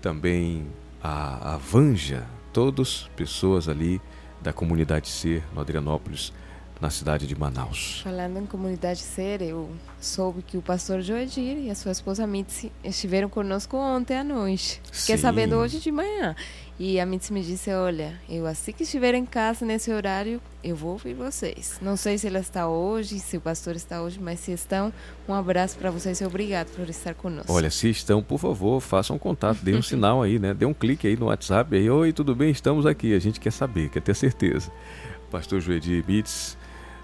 também a, a Vanja, todas pessoas ali da comunidade Ser, no Adrianópolis, na cidade de Manaus. Falando em comunidade ser, eu soube que o pastor Joedir e a sua esposa Mitzi estiveram conosco ontem à noite. Fiquei Sim. sabendo hoje de manhã. E a Mitzi me disse, olha, eu assim que estiver em casa nesse horário, eu vou ouvir vocês. Não sei se ela está hoje, se o pastor está hoje, mas se estão, um abraço para vocês e obrigado por estar conosco. Olha, se estão, por favor, façam um contato, dê um sinal aí, né? Dê um clique aí no WhatsApp aí. Oi, tudo bem? Estamos aqui. A gente quer saber, quer ter certeza. Pastor Joedir Mitz,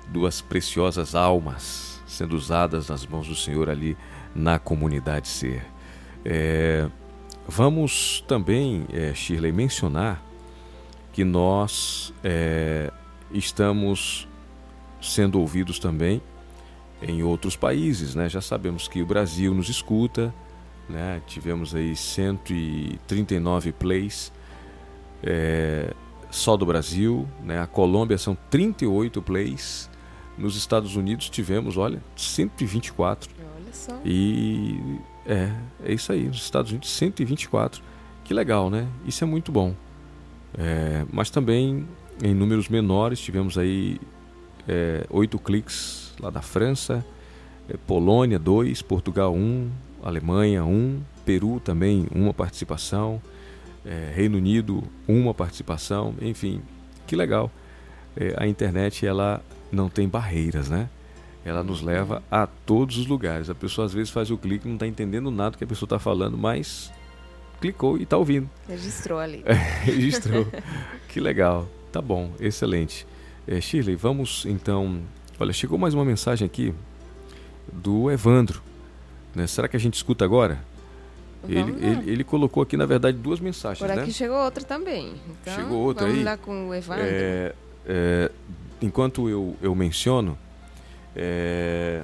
duas preciosas almas sendo usadas nas mãos do Senhor ali na comunidade Ser. É, vamos também, é, Shirley, mencionar que nós é, estamos sendo ouvidos também em outros países, né? Já sabemos que o Brasil nos escuta, né? Tivemos aí 139 plays é, só do Brasil, né? A Colômbia são 38 plays. Nos Estados Unidos tivemos, olha, 124. Olha só. E é, é isso aí, nos Estados Unidos 124. Que legal, né? Isso é muito bom. É, mas também em números menores tivemos aí é, oito cliques lá da França, é, Polônia 2, Portugal 1, um, Alemanha 1, um, Peru também uma participação, é, Reino Unido uma participação, enfim, que legal. É, a internet ela não tem barreiras, né? Ela nos leva a todos os lugares. A pessoa às vezes faz o clique, não está entendendo nada que a pessoa está falando, mas clicou e está ouvindo. Registrou ali. É, registrou. que legal. Tá bom, excelente. É, Shirley, vamos então. Olha, chegou mais uma mensagem aqui do Evandro. Né? Será que a gente escuta agora? Ele, ele, ele, colocou aqui, na verdade, duas mensagens. Por aqui né? chegou outra também. Então, chegou outra vamos aí. lá com o Evandro. É, é, enquanto eu, eu menciono, é,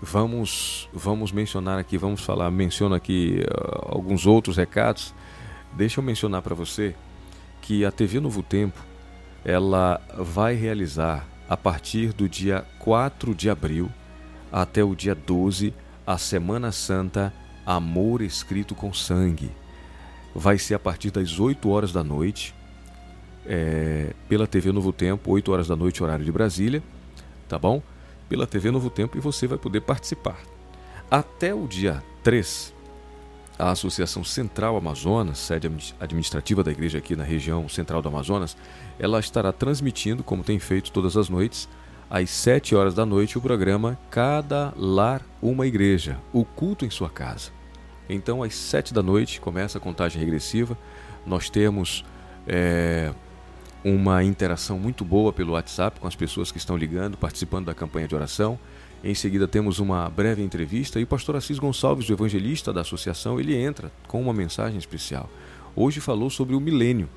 vamos, vamos mencionar aqui, vamos falar, menciono aqui uh, alguns outros recados. Deixa eu mencionar para você que a TV Novo Tempo ela vai realizar a partir do dia 4 de abril até o dia 12 a Semana Santa Amor Escrito com Sangue. Vai ser a partir das 8 horas da noite, é, pela TV Novo Tempo, 8 horas da noite, horário de Brasília, tá bom? Pela TV Novo Tempo e você vai poder participar. Até o dia 3, a Associação Central Amazonas, sede administrativa da igreja aqui na região central do Amazonas, ela estará transmitindo, como tem feito todas as noites, às 7 horas da noite, o programa Cada Lar Uma Igreja, o culto em sua casa. Então, às 7 da noite, começa a contagem regressiva. Nós temos é, uma interação muito boa pelo WhatsApp com as pessoas que estão ligando, participando da campanha de oração. Em seguida temos uma breve entrevista e o pastor Assis Gonçalves, o evangelista da associação, ele entra com uma mensagem especial. Hoje falou sobre o milênio,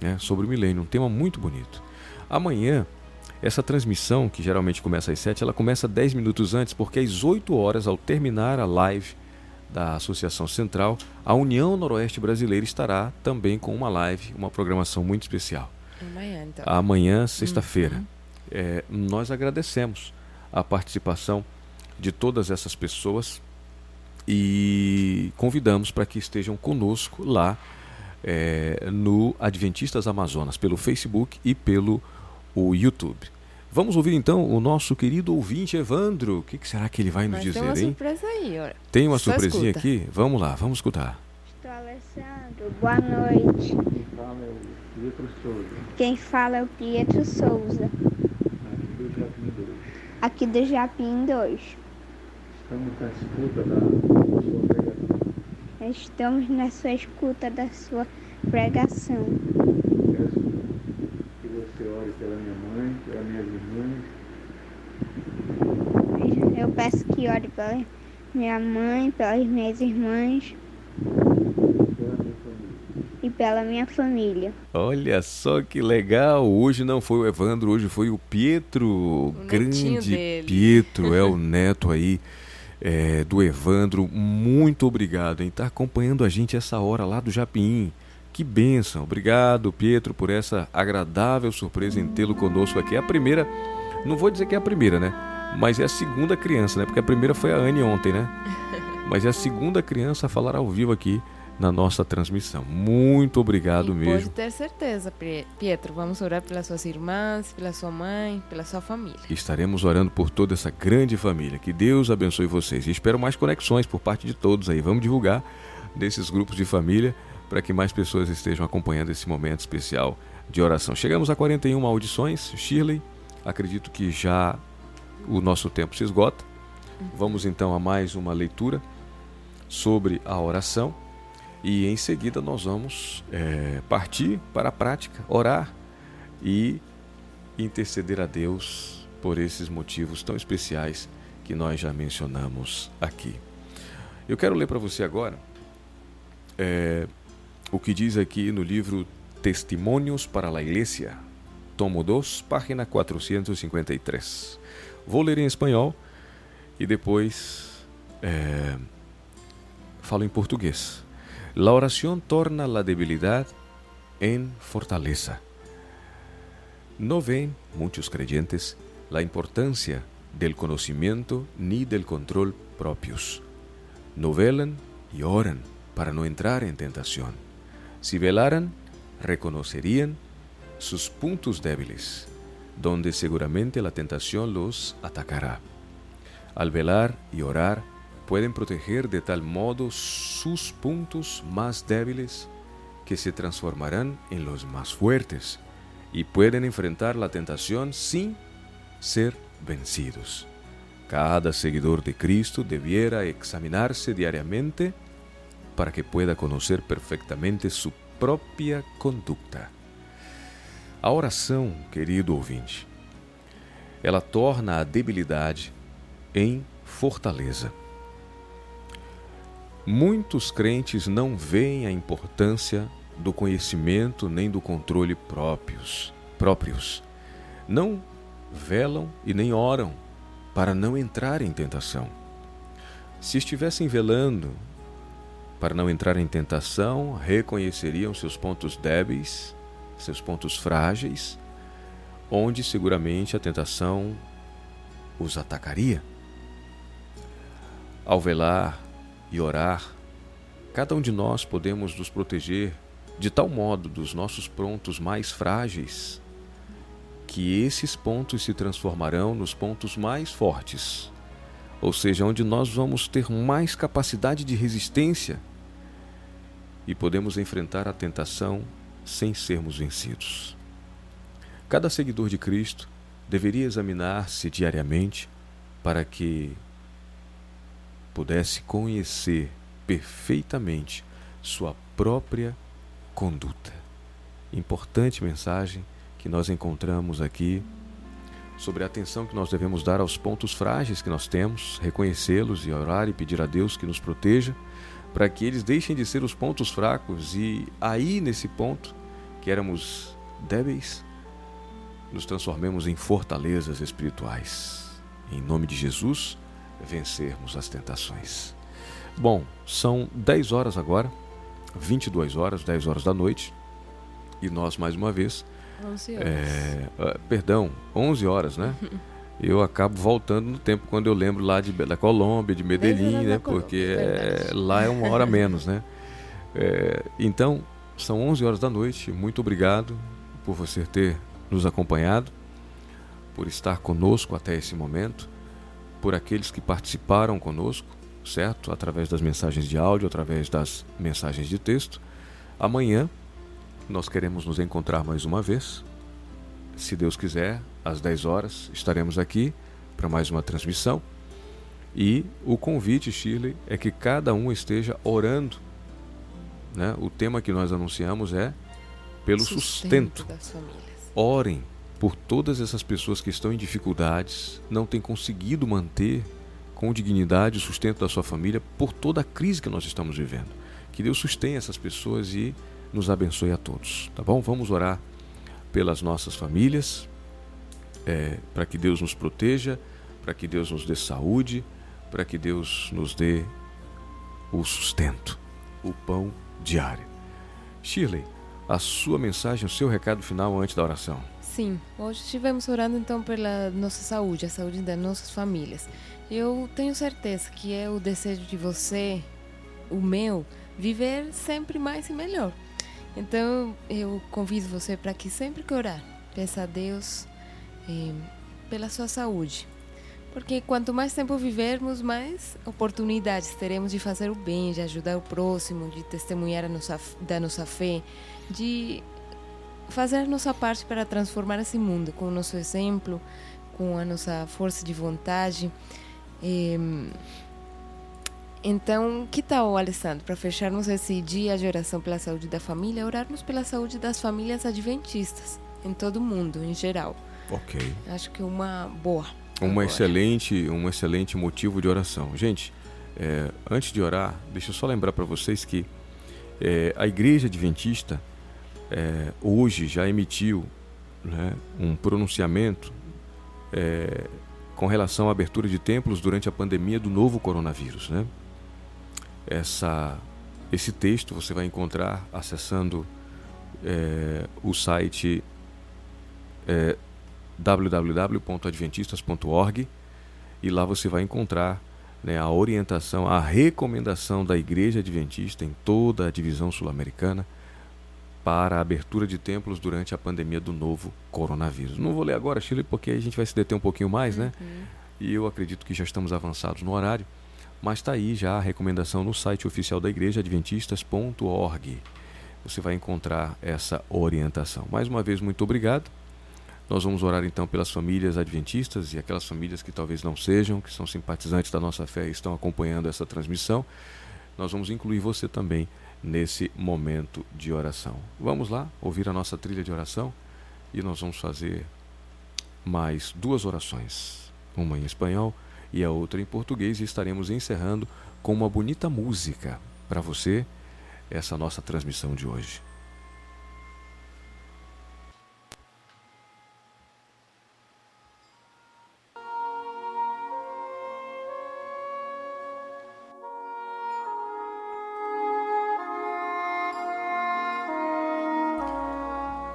né? sobre o milênio, um tema muito bonito. Amanhã, essa transmissão, que geralmente começa às 7, ela começa 10 minutos antes, porque às 8 horas, ao terminar a live da Associação Central, a União Noroeste Brasileira estará também com uma live, uma programação muito especial. Amanhã, então. Amanhã, sexta-feira. Uhum. É, nós agradecemos a participação de todas essas pessoas e convidamos para que estejam conosco lá é, no Adventistas Amazonas, pelo Facebook e pelo o YouTube. Vamos ouvir então o nosso querido ouvinte Evandro. O que, que será que ele vai nos Mas dizer, tem uma hein? surpresa aí, olha. Tem uma Só surpresinha escuta. aqui? Vamos lá, vamos escutar. Estou Alessandro, boa noite. Quem fala é o Pietro Souza, aqui do Japim 2. Estamos na escuta da sua pregação. Estamos na sua escuta da sua pregação. Peço que você ore pela minha mãe, pelas minhas irmãs, Eu peço que ore pela minha mãe, pelas minhas irmãs. E pela minha família. Olha só que legal! Hoje não foi o Evandro, hoje foi o Pietro. O grande dele. Pietro, é o neto aí é, do Evandro. Muito obrigado em estar acompanhando a gente essa hora lá do Japim. Que bênção! Obrigado, Pietro, por essa agradável surpresa em tê-lo conosco aqui. É a primeira, não vou dizer que é a primeira, né? Mas é a segunda criança, né? Porque a primeira foi a Anne ontem, né? Mas é a segunda criança a falar ao vivo aqui na nossa transmissão. Muito obrigado e mesmo. Pode ter certeza, Pie- Pietro. Vamos orar pelas suas irmãs, pela sua mãe, pela sua família. Estaremos orando por toda essa grande família. Que Deus abençoe vocês. E espero mais conexões por parte de todos aí. Vamos divulgar desses grupos de família para que mais pessoas estejam acompanhando esse momento especial de oração. Chegamos a 41 audições. Shirley, acredito que já o nosso tempo se esgota. Vamos então a mais uma leitura sobre a oração. E em seguida nós vamos eh, partir para a prática, orar e interceder a Deus por esses motivos tão especiais que nós já mencionamos aqui. Eu quero ler para você agora eh, o que diz aqui no livro Testimônios para a Igreja, tomo 2, página 453. Vou ler em espanhol e depois eh, falo em português. La oración torna la debilidad en fortaleza. No ven muchos creyentes la importancia del conocimiento ni del control propios. No velan y oran para no entrar en tentación. Si velaran, reconocerían sus puntos débiles, donde seguramente la tentación los atacará. Al velar y orar, pueden proteger de tal modo sus puntos más débiles que se transformarán en los más fuertes y pueden enfrentar la tentación sin ser vencidos. Cada seguidor de Cristo debiera examinarse diariamente para que pueda conocer perfeitamente su própria conduta. A oração, querido ouvinte, ela torna a debilidade em fortaleza. Muitos crentes não veem a importância do conhecimento nem do controle próprios, próprios. Não velam e nem oram para não entrar em tentação. Se estivessem velando para não entrar em tentação, reconheceriam seus pontos débeis, seus pontos frágeis, onde seguramente a tentação os atacaria. Ao velar e orar, cada um de nós podemos nos proteger de tal modo dos nossos pontos mais frágeis que esses pontos se transformarão nos pontos mais fortes, ou seja, onde nós vamos ter mais capacidade de resistência e podemos enfrentar a tentação sem sermos vencidos. Cada seguidor de Cristo deveria examinar-se diariamente para que pudesse conhecer perfeitamente sua própria conduta. Importante mensagem que nós encontramos aqui sobre a atenção que nós devemos dar aos pontos frágeis que nós temos, reconhecê-los e orar e pedir a Deus que nos proteja, para que eles deixem de ser os pontos fracos e aí nesse ponto que éramos débeis, nos transformemos em fortalezas espirituais. Em nome de Jesus, vencermos as tentações. Bom, são 10 horas agora, 22 horas, 10 horas da noite, e nós mais uma vez 11 horas. é, perdão, 11 horas, né? Eu acabo voltando no tempo quando eu lembro lá de, da Colômbia, de Medellín, né? Porque verdade. é, lá é uma hora menos, né? É, então, são 11 horas da noite. Muito obrigado por você ter nos acompanhado, por estar conosco até esse momento, por aqueles que participaram conosco, certo? Através das mensagens de áudio, através das mensagens de texto. Amanhã nós queremos nos encontrar mais uma vez. Se Deus quiser, às 10 horas estaremos aqui para mais uma transmissão. E o convite, Shirley, é que cada um esteja orando. Né? O tema que nós anunciamos é pelo sustento. famílias. Orem por todas essas pessoas que estão em dificuldades, não têm conseguido manter com dignidade o sustento da sua família por toda a crise que nós estamos vivendo. Que Deus sustenha essas pessoas e nos abençoe a todos, tá bom? Vamos orar pelas nossas famílias, é, para que Deus nos proteja, para que Deus nos dê saúde, para que Deus nos dê o sustento, o pão diário. Shirley, a sua mensagem, o seu recado final antes da oração. Sim, hoje estivemos orando então pela nossa saúde, a saúde das nossas famílias. Eu tenho certeza que é o desejo de você, o meu, viver sempre mais e melhor. Então eu convido você para que sempre que orar, peça a Deus eh, pela sua saúde. Porque quanto mais tempo vivermos, mais oportunidades teremos de fazer o bem, de ajudar o próximo, de testemunhar nossa, da nossa fé, de fazer nossa parte para transformar esse mundo com o nosso exemplo, com a nossa força de vontade. Eh, então, que tal, Alessandro, para fecharmos esse dia de oração pela saúde da família, orarmos pela saúde das famílias adventistas em todo o mundo, em geral? Ok. Acho que uma boa. Um agora. excelente, um excelente motivo de oração. Gente, é, antes de orar, deixa eu só lembrar para vocês que é, a Igreja Adventista é, hoje já emitiu né, um pronunciamento é, com relação à abertura de templos durante a pandemia do novo coronavírus. Né? Essa, esse texto você vai encontrar acessando é, o site é, www.adventistas.org e lá você vai encontrar né, a orientação, a recomendação da Igreja Adventista em toda a divisão sul-americana para a abertura de templos durante a pandemia do novo coronavírus. Não vou ler agora, Chile, porque a gente vai se deter um pouquinho mais, né? E eu acredito que já estamos avançados no horário, mas está aí já a recomendação no site oficial da Igreja Adventistas.org. Você vai encontrar essa orientação. Mais uma vez, muito obrigado. Nós vamos orar então pelas famílias adventistas e aquelas famílias que talvez não sejam, que são simpatizantes da nossa fé e estão acompanhando essa transmissão. Nós vamos incluir você também nesse momento de oração. Vamos lá ouvir a nossa trilha de oração e nós vamos fazer mais duas orações, uma em espanhol e a outra em português, e estaremos encerrando com uma bonita música para você essa nossa transmissão de hoje.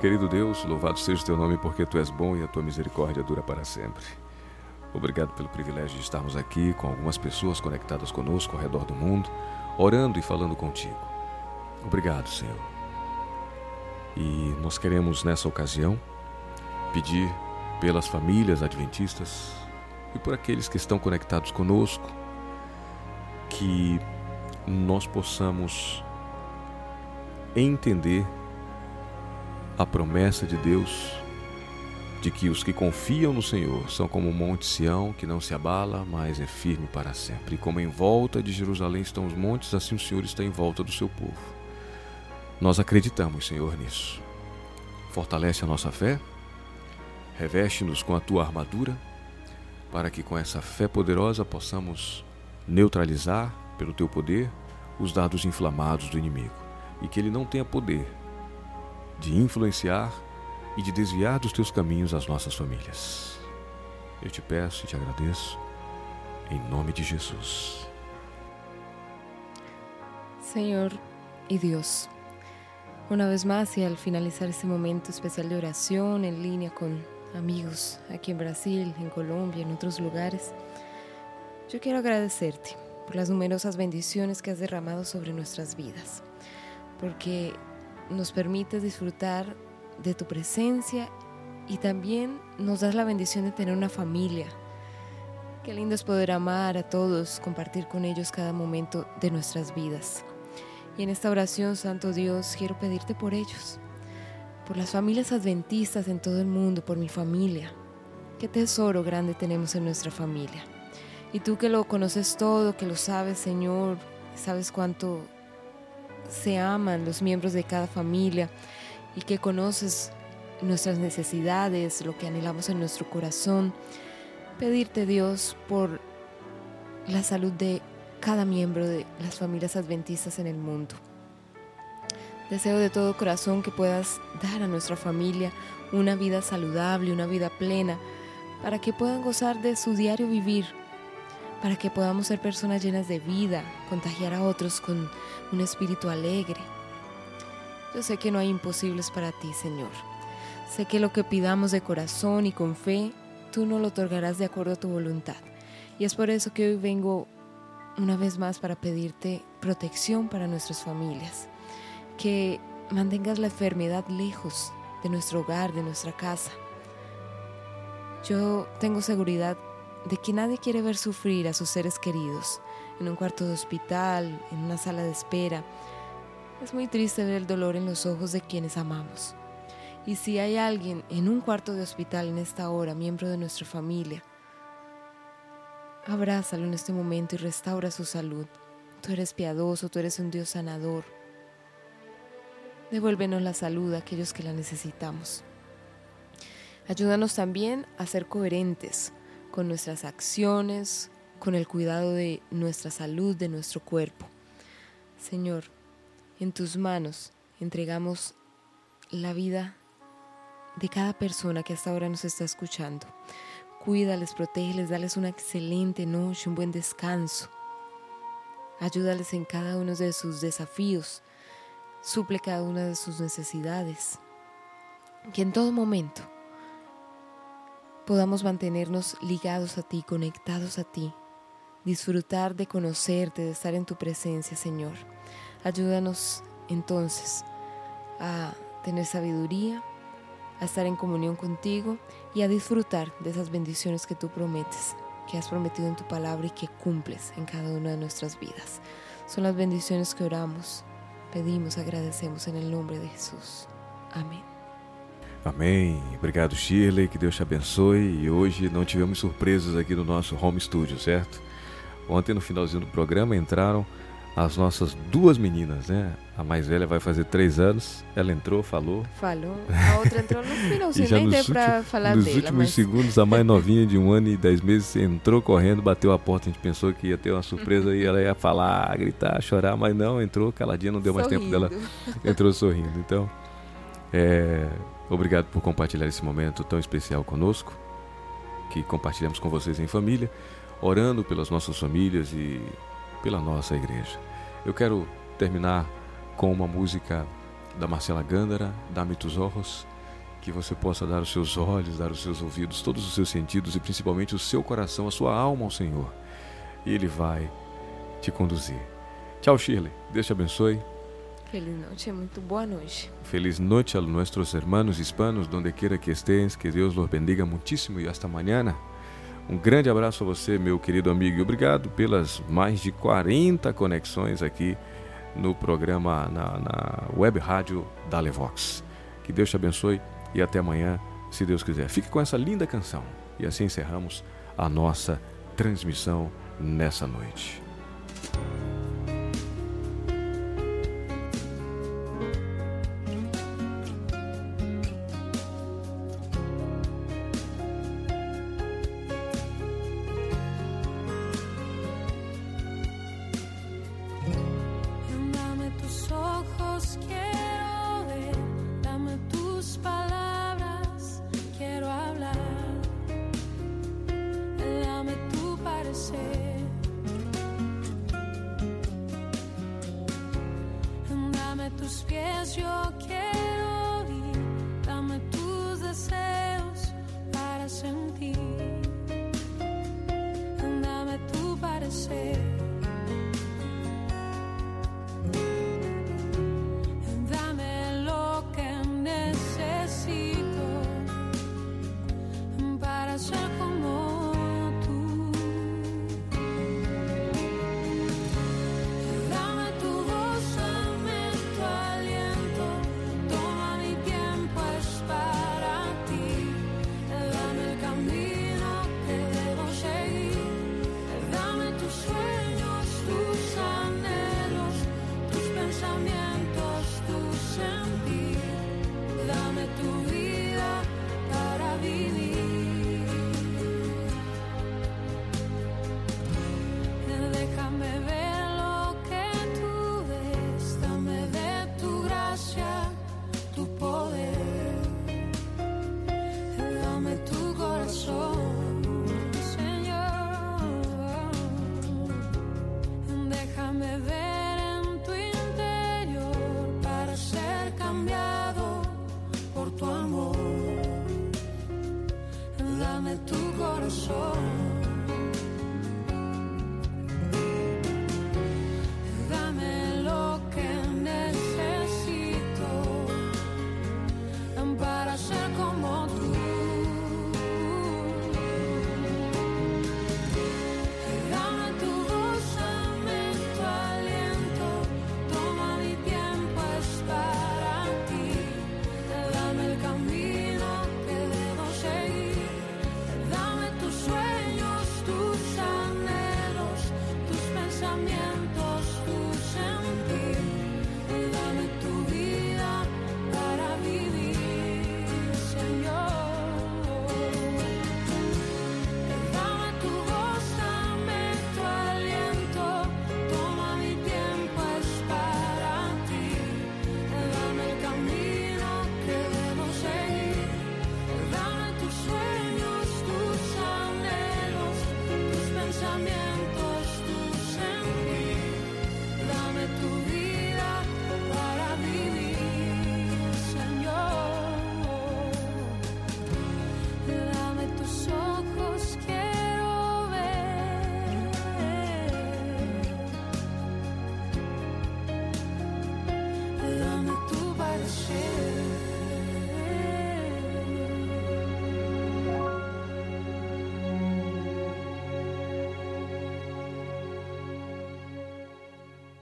Querido Deus, louvado seja o teu nome, porque tu és bom e a tua misericórdia dura para sempre. Obrigado pelo privilégio de estarmos aqui com algumas pessoas conectadas conosco ao redor do mundo, orando e falando contigo. Obrigado, Senhor. E nós queremos nessa ocasião pedir pelas famílias adventistas e por aqueles que estão conectados conosco que nós possamos entender a promessa de Deus de que os que confiam no Senhor são como o monte Sião, que não se abala, mas é firme para sempre. E como em volta de Jerusalém estão os montes, assim o Senhor está em volta do seu povo. Nós acreditamos, Senhor, nisso. Fortalece a nossa fé, reveste-nos com a tua armadura, para que com essa fé poderosa possamos neutralizar, pelo teu poder, os dados inflamados do inimigo, e que ele não tenha poder de influenciar e de desviar dos teus caminhos as nossas famílias. Eu te peço e te agradeço, em nome de Jesus. Señor y Dios, una vez más y al finalizar este momento especial de oración en línea con amigos aquí en Brasil, en Colombia, en otros lugares, yo quiero agradecerte por las numerosas bendiciones que has derramado sobre nuestras vidas, porque nos permites disfrutar de tu presencia y también nos das la bendición de tener una familia. Qué lindo es poder amar a todos, compartir con ellos cada momento de nuestras vidas. Y en esta oración, Santo Dios, quiero pedirte por ellos, por las familias adventistas en todo el mundo, por mi familia. Qué tesoro grande tenemos en nuestra familia. Y tú que lo conoces todo, que lo sabes, Señor, sabes cuánto se aman los miembros de cada familia y que conoces nuestras necesidades, lo que anhelamos en nuestro corazón. Pedirte, Dios, por la salud de cada miembro de las familias adventistas en el mundo. Deseo de todo corazón que puedas dar a nuestra familia una vida saludable, una vida plena, para que puedan gozar de su diario vivir, para que podamos ser personas llenas de vida, contagiar a otros con un espíritu alegre. Yo sé que no hay imposibles para ti, Señor. Sé que lo que pidamos de corazón y con fe, tú no lo otorgarás de acuerdo a tu voluntad. Y es por eso que hoy vengo una vez más para pedirte protección para nuestras familias que mantengas la enfermedad lejos de nuestro hogar, de nuestra casa. Yo tengo seguridad de que nadie quiere ver sufrir a sus seres queridos en un cuarto de hospital, en una sala de espera. Es muy triste ver el dolor en los ojos de quienes amamos. Y si hay alguien en un cuarto de hospital en esta hora, miembro de nuestra familia, abrázalo en este momento y restaura su salud. Tú eres piadoso, tú eres un Dios sanador. Devuélvenos la salud a aquellos que la necesitamos. Ayúdanos también a ser coherentes con nuestras acciones, con el cuidado de nuestra salud, de nuestro cuerpo. Señor, en tus manos entregamos la vida de cada persona que hasta ahora nos está escuchando. Cuídales, protégeles, dales una excelente noche, un buen descanso. Ayúdales en cada uno de sus desafíos suple cada una de sus necesidades. Que en todo momento podamos mantenernos ligados a ti, conectados a ti, disfrutar de conocerte, de estar en tu presencia, Señor. Ayúdanos entonces a tener sabiduría, a estar en comunión contigo y a disfrutar de esas bendiciones que tú prometes, que has prometido en tu palabra y que cumples en cada una de nuestras vidas. Son las bendiciones que oramos Pedimos, agradecemos em nome de Jesus. Amém. Amém. Obrigado, Shirley. Que Deus te abençoe. E hoje não tivemos surpresas aqui no nosso home studio, certo? Ontem, no finalzinho do programa, entraram as nossas duas meninas, né? A mais velha vai fazer três anos. Ela entrou, falou. Falou. A outra entrou no finalzinho, nem deu pra falar nos dela. Nos últimos mas... segundos, a mais novinha de um ano e dez meses entrou correndo, bateu a porta. A gente pensou que ia ter uma surpresa e ela ia falar, gritar, chorar, mas não, entrou caladinha, não deu mais sorrindo. tempo dela. Entrou sorrindo. Então, é, obrigado por compartilhar esse momento tão especial conosco, que compartilhamos com vocês em família, orando pelas nossas famílias e pela nossa igreja. Eu quero terminar com uma música da Marcela Gândara, Dame tus ojos, que você possa dar os seus olhos, dar os seus ouvidos, todos os seus sentidos e principalmente o seu coração, a sua alma ao Senhor. E Ele vai te conduzir. Tchau, Shirley. Deus te abençoe. Feliz noite, muito boa noite. Feliz noite a nossos hermanos hispanos, donde quiera que estés, que Deus los bendiga muitíssimo e hasta mañana. Um grande abraço a você, meu querido amigo, e obrigado pelas mais de 40 conexões aqui no programa, na, na web rádio da Levox. Que Deus te abençoe e até amanhã, se Deus quiser. Fique com essa linda canção e assim encerramos a nossa transmissão nessa noite.